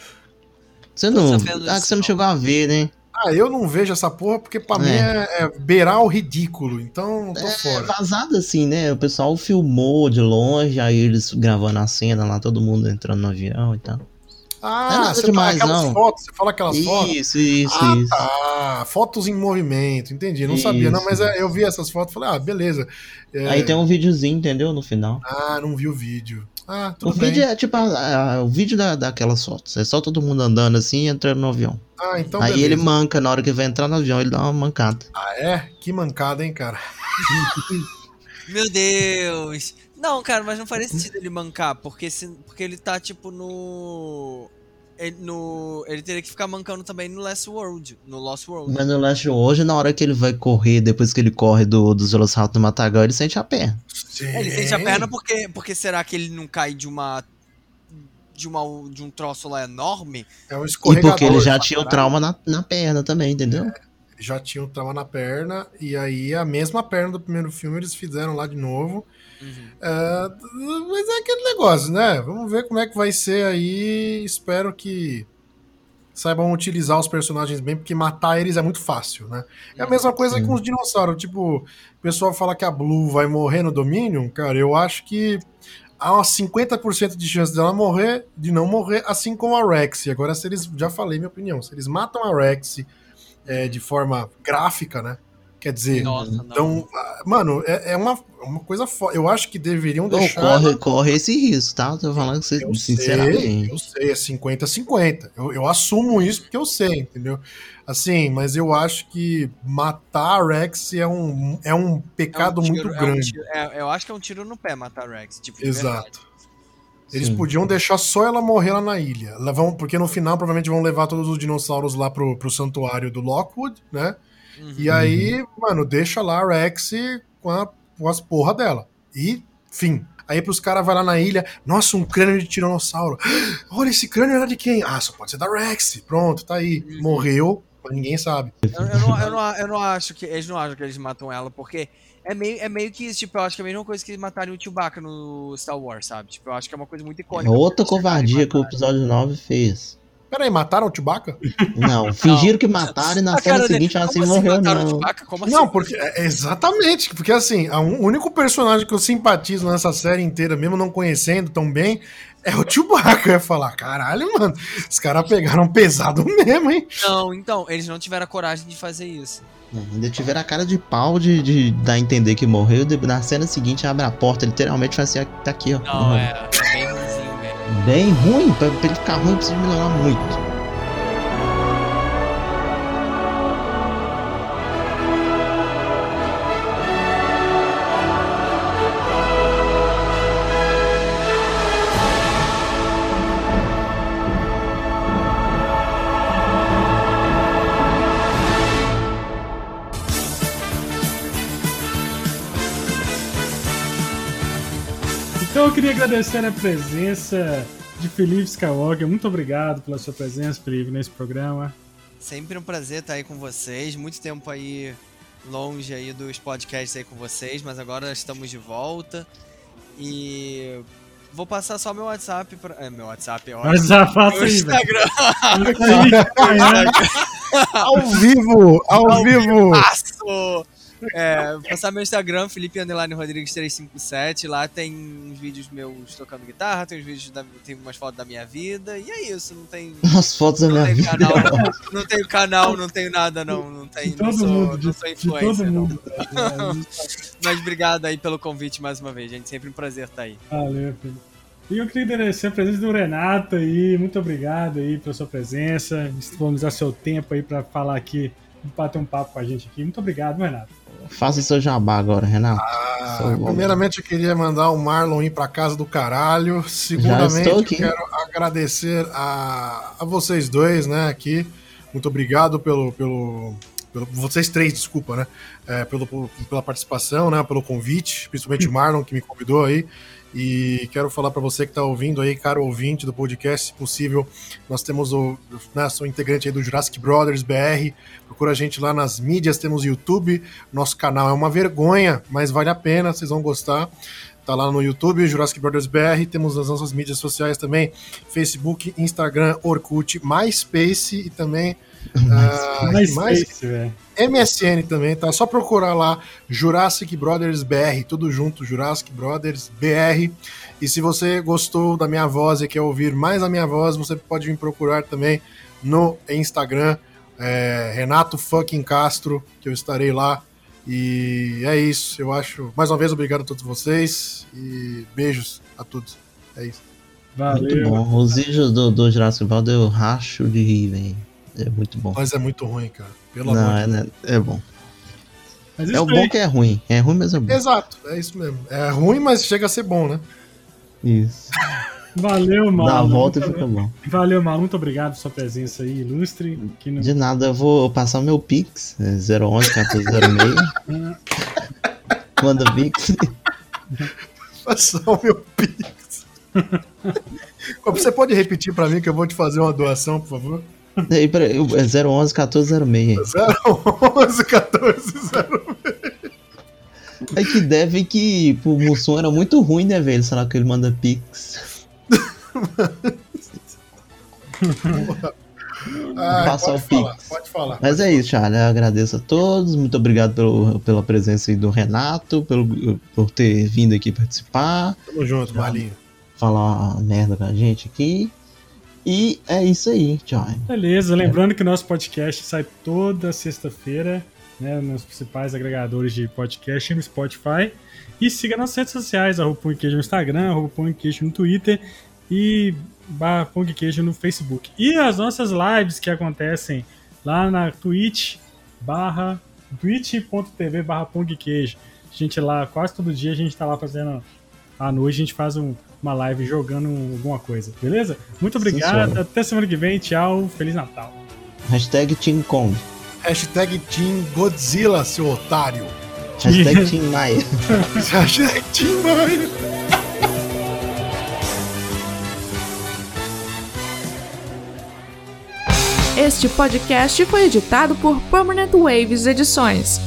S2: Você não. Ah, que você não
S3: não.
S2: chegou a ver, né?
S4: Ah, eu não vejo essa porra porque pra
S2: É.
S4: mim é, é beirar o ridículo. Então, tô
S2: É
S4: fora.
S2: vazado assim, né? O pessoal filmou de longe, aí eles gravando a cena lá, todo mundo entrando no avião e tal.
S4: Ah,
S2: Não é
S4: você
S2: demais,
S4: aquelas
S2: não.
S4: fotos, você fala aquelas fotos.
S2: Isso, isso,
S4: ah,
S2: isso.
S4: tá. Fotos em movimento, entendi. Não sabia, não,
S2: Isso.
S4: mas é, eu vi essas fotos e falei, ah, beleza. É,
S2: Aí tem um videozinho, entendeu? No final.
S4: Ah, não vi o vídeo. Ah,
S2: O
S4: tudo bem.
S2: vídeo é tipo a- a- o vídeo da, daquelas fotos. É só todo mundo andando assim e entrando no avião.
S4: Ah, então
S2: Aí
S4: beleza.
S2: ele manca, na hora que vai entrar no avião, ele dá uma mancada.
S4: Ah, é? Que mancada, hein, cara?
S3: Meu Deus! Não, cara, mas não faria sentido ele mancar, porque, se, porque ele tá, tipo, no. Ele, no. Ele teria que ficar mancando também no Last World. No Lost World.
S2: Mas no Last hoje, na hora que ele vai correr, depois que ele corre do, dos Velociraptor do Matagal, ele sente a perna.
S4: Sim.
S3: É, ele sente a perna porque, porque será que ele não cai de uma. De, uma, de um troço lá enorme?
S4: É um
S2: E
S4: escorregador.
S2: porque ele já tinha o trauma na, na perna também, entendeu?
S4: Já tinha o trauma na perna, e aí a mesma perna do primeiro filme eles fizeram lá de novo.
S3: Uhum.
S4: É, mas é aquele negócio, né? Vamos ver como é que vai ser aí. Espero que saibam utilizar os personagens bem, porque matar eles é muito fácil, né? É a mesma coisa
S2: Sim.
S4: com os dinossauros. Tipo, o pessoal fala que a Blue vai morrer no Dominion. Cara, eu acho que há umas 50% de chance dela morrer, de não morrer, assim como a Rex. Agora, se eles. Já falei minha opinião. Se eles matam a Rex é, de forma gráfica, né? Quer dizer.
S3: Nossa, não.
S4: Então, mano, é, é uma, uma coisa foda. Eu acho que deveriam deixar.
S2: corre, corre esse risco, tá? Tô falando que você,
S4: Eu sei,
S2: sinceramente.
S4: eu sei, é 50-50. Eu, eu assumo isso porque eu sei, entendeu? Assim, mas eu acho que matar a Rex é um, é um pecado
S3: É um
S4: muito
S3: tiro- é um
S4: grande.
S3: tiro- é- eu acho que é um tiro no pé matar Rex. Tipo.
S4: Exato. Eles
S2: Sim.
S4: podiam deixar só ela morrer lá na ilha. Ela vão- porque no final provavelmente vão levar todos os dinossauros lá pro, pro santuário do Lockwood, né?
S3: Uhum.
S4: E aí, mano, deixa lá a Rex com, a, com as porra dela. E, fim. Aí pros caras vai lá na ilha, nossa, um crânio de tiranossauro. Olha, esse crânio era de quem? Ah, só pode ser da Rex. Pronto, tá aí.
S3: Uhum.
S4: Morreu, mas ninguém sabe.
S3: Eu, eu não, eu, não, eu não acho que. Eles não acham que eles matam ela, porque é meio, é meio que isso, tipo, eu acho que é a mesma coisa que eles matarem o Chewbacca no Star Wars, sabe? Tipo, eu acho que é uma coisa muito
S2: É
S3: icônica.
S2: outra
S3: chegarem e
S2: covardia que o episódio 9 fez.
S4: Pera aí, mataram o Chewbacca?
S2: Não, fingiram que mataram e na
S3: A
S2: cena seguinte ela assim
S3: como assim
S2: morreu,
S3: mataram o
S2: não.
S3: Chewbacca? Como
S4: Não,
S3: assim?
S4: porque é, exatamente, porque assim, o único personagem que eu simpatizo nessa série inteira, mesmo não conhecendo tão bem, é o Chewbacca. Eu ia falar, caralho, mano, os caras pegaram pesado mesmo, hein?
S3: Não, então, eles não tiveram a coragem de fazer isso.
S2: Ainda tiveram a cara de pau de, de dar a entender que morreu. e Na cena seguinte abre a porta, literalmente faz assim, tá aqui, ó.
S3: Não, é bem
S2: ruim, pra ele ficar ruim precisa melhorar muito.
S1: Queria agradecer a presença de Felipe Skywalker. Muito obrigado pela sua presença, Felipe, nesse programa.
S3: Sempre um prazer estar aí com vocês. Muito tempo aí longe aí dos podcasts aí com vocês, mas agora estamos de volta. E vou passar só meu WhatsApp pra... É, meu WhatsApp, ó.
S1: Mas já faça
S3: Meu
S1: aí, velho.
S3: Instagram.
S4: Ao vivo, ao vivo.
S3: Passo! É, vou passar meu Instagram, Felipe Underline Rodrigues 357. Lá tem uns vídeos meus tocando guitarra, tem uns vídeos da, tem umas fotos da minha vida. E é isso, não tem.
S2: As fotos da
S3: Não
S2: minha vida.
S3: canal, não tenho canal, não tenho nada, não. Não tenho.
S1: De
S3: não
S1: todo
S3: sou,
S1: mundo, de,
S3: não sou influencer,
S1: todo mundo. velho.
S3: Mas obrigado aí pelo convite mais uma vez, gente. Sempre um prazer estar aí.
S1: Valeu, Felipe. E eu queria agradecer a presença do Renato aí. Muito obrigado aí pela sua presença, disponibilizar seu tempo aí pra falar aqui, bater um papo com a gente aqui. Muito obrigado, Renato.
S2: Faça seu jabá agora, Renato.
S4: Ah, primeiramente, eu queria mandar o Marlon ir pra casa do caralho. Segundamente, quero agradecer a, a vocês dois, né, aqui. Muito obrigado pelo. pelo, pelo vocês três, desculpa, né? É, pelo- pela participação, né? Pelo convite, principalmente o Marlon que me convidou aí. E quero falar para você que está ouvindo aí, caro ouvinte do podcast, se possível, nós temos o, né, sou integrante aí do Jurassic Brothers BR, procura a gente lá nas mídias, temos YouTube, nosso canal é uma vergonha, mas vale a pena, vocês vão gostar. Tá lá no YouTube, Jurassic Brothers BR. Temos as nossas mídias sociais também: Facebook, Instagram, Orkut, MySpace e também.
S1: Mais
S4: que mais?
S1: Velho.
S4: MSN também, tá? Só procurar lá Jurassic Brothers BR, tudo junto, Jurassic Brothers BR. E se você gostou da minha voz e quer ouvir mais a minha voz, você pode me procurar também no Instagram, é, Renato fucking Castro, que eu estarei lá. E é isso, eu acho. Mais uma vez, obrigado a todos vocês e beijos a todos. É isso.
S2: Muito
S1: Valeu.
S2: bom. Os vídeos do, do Jurassic World eu racho de rir, velho. É muito bom.
S4: Mas é muito ruim, cara. Pelo
S2: Não,
S4: amor
S2: é,
S4: de
S2: né, é bom.
S1: Mas
S2: É o bom
S1: aí.
S2: que é ruim. É ruim, mas é bom.
S4: Exato, é isso mesmo. É ruim, mas chega a ser bom, né?
S2: Isso.
S1: Valeu, mano.
S2: Dá a volta e
S1: Muito-
S2: fica bom.
S1: Valeu, Malu. Muito obrigado pela sua presença aí, ilustre. Não...
S2: De nada, eu vou passar meu Pix. É 011 1406. Manda Pix.
S4: Passar o meu Pix. Você pode repetir pra mim que eu vou te fazer uma doação, por favor?
S2: Aí, peraí, eu- É 011 1406.
S4: 011 14 0.
S2: É que deve que pro Mussum era muito ruim, né, velho? Será que ele manda Pix?
S4: Ah,
S2: Passar o
S4: falar,
S2: Pix.
S4: pode falar.
S2: Mas é isso, Charlie. Eu agradeço a todos. Muito obrigado pelo, pela presença aí do Renato, pelo, por ter vindo aqui participar,
S4: Tamo junto, Marlinho.
S2: falar uma merda com a gente aqui. E é isso aí, Charlie.
S1: Beleza, lembrando que nosso podcast sai toda sexta-feira, né, nos principais agregadores de podcast no Spotify. E siga nas redes sociais, arroba Pão Queijo no Instagram, arroba Pão Queijo no Twitter e barra Pão Queijo no Facebook. E as nossas lives que acontecem lá na Twitch, barra twitch.tv barra Pão Queijo. A gente lá, quase todo dia, a gente tá lá fazendo à noite, a gente faz um- uma live jogando alguma coisa, beleza? Muito obrigado, até semana que vem, tchau, Feliz Natal.
S2: Hashtag Team Kong.
S4: Hashtag Team Godzilla, seu otário.
S2: Hashtag Team Maia.
S4: Hashtag Team Mario.
S6: Este podcast foi editado por Permanent Waves Edições.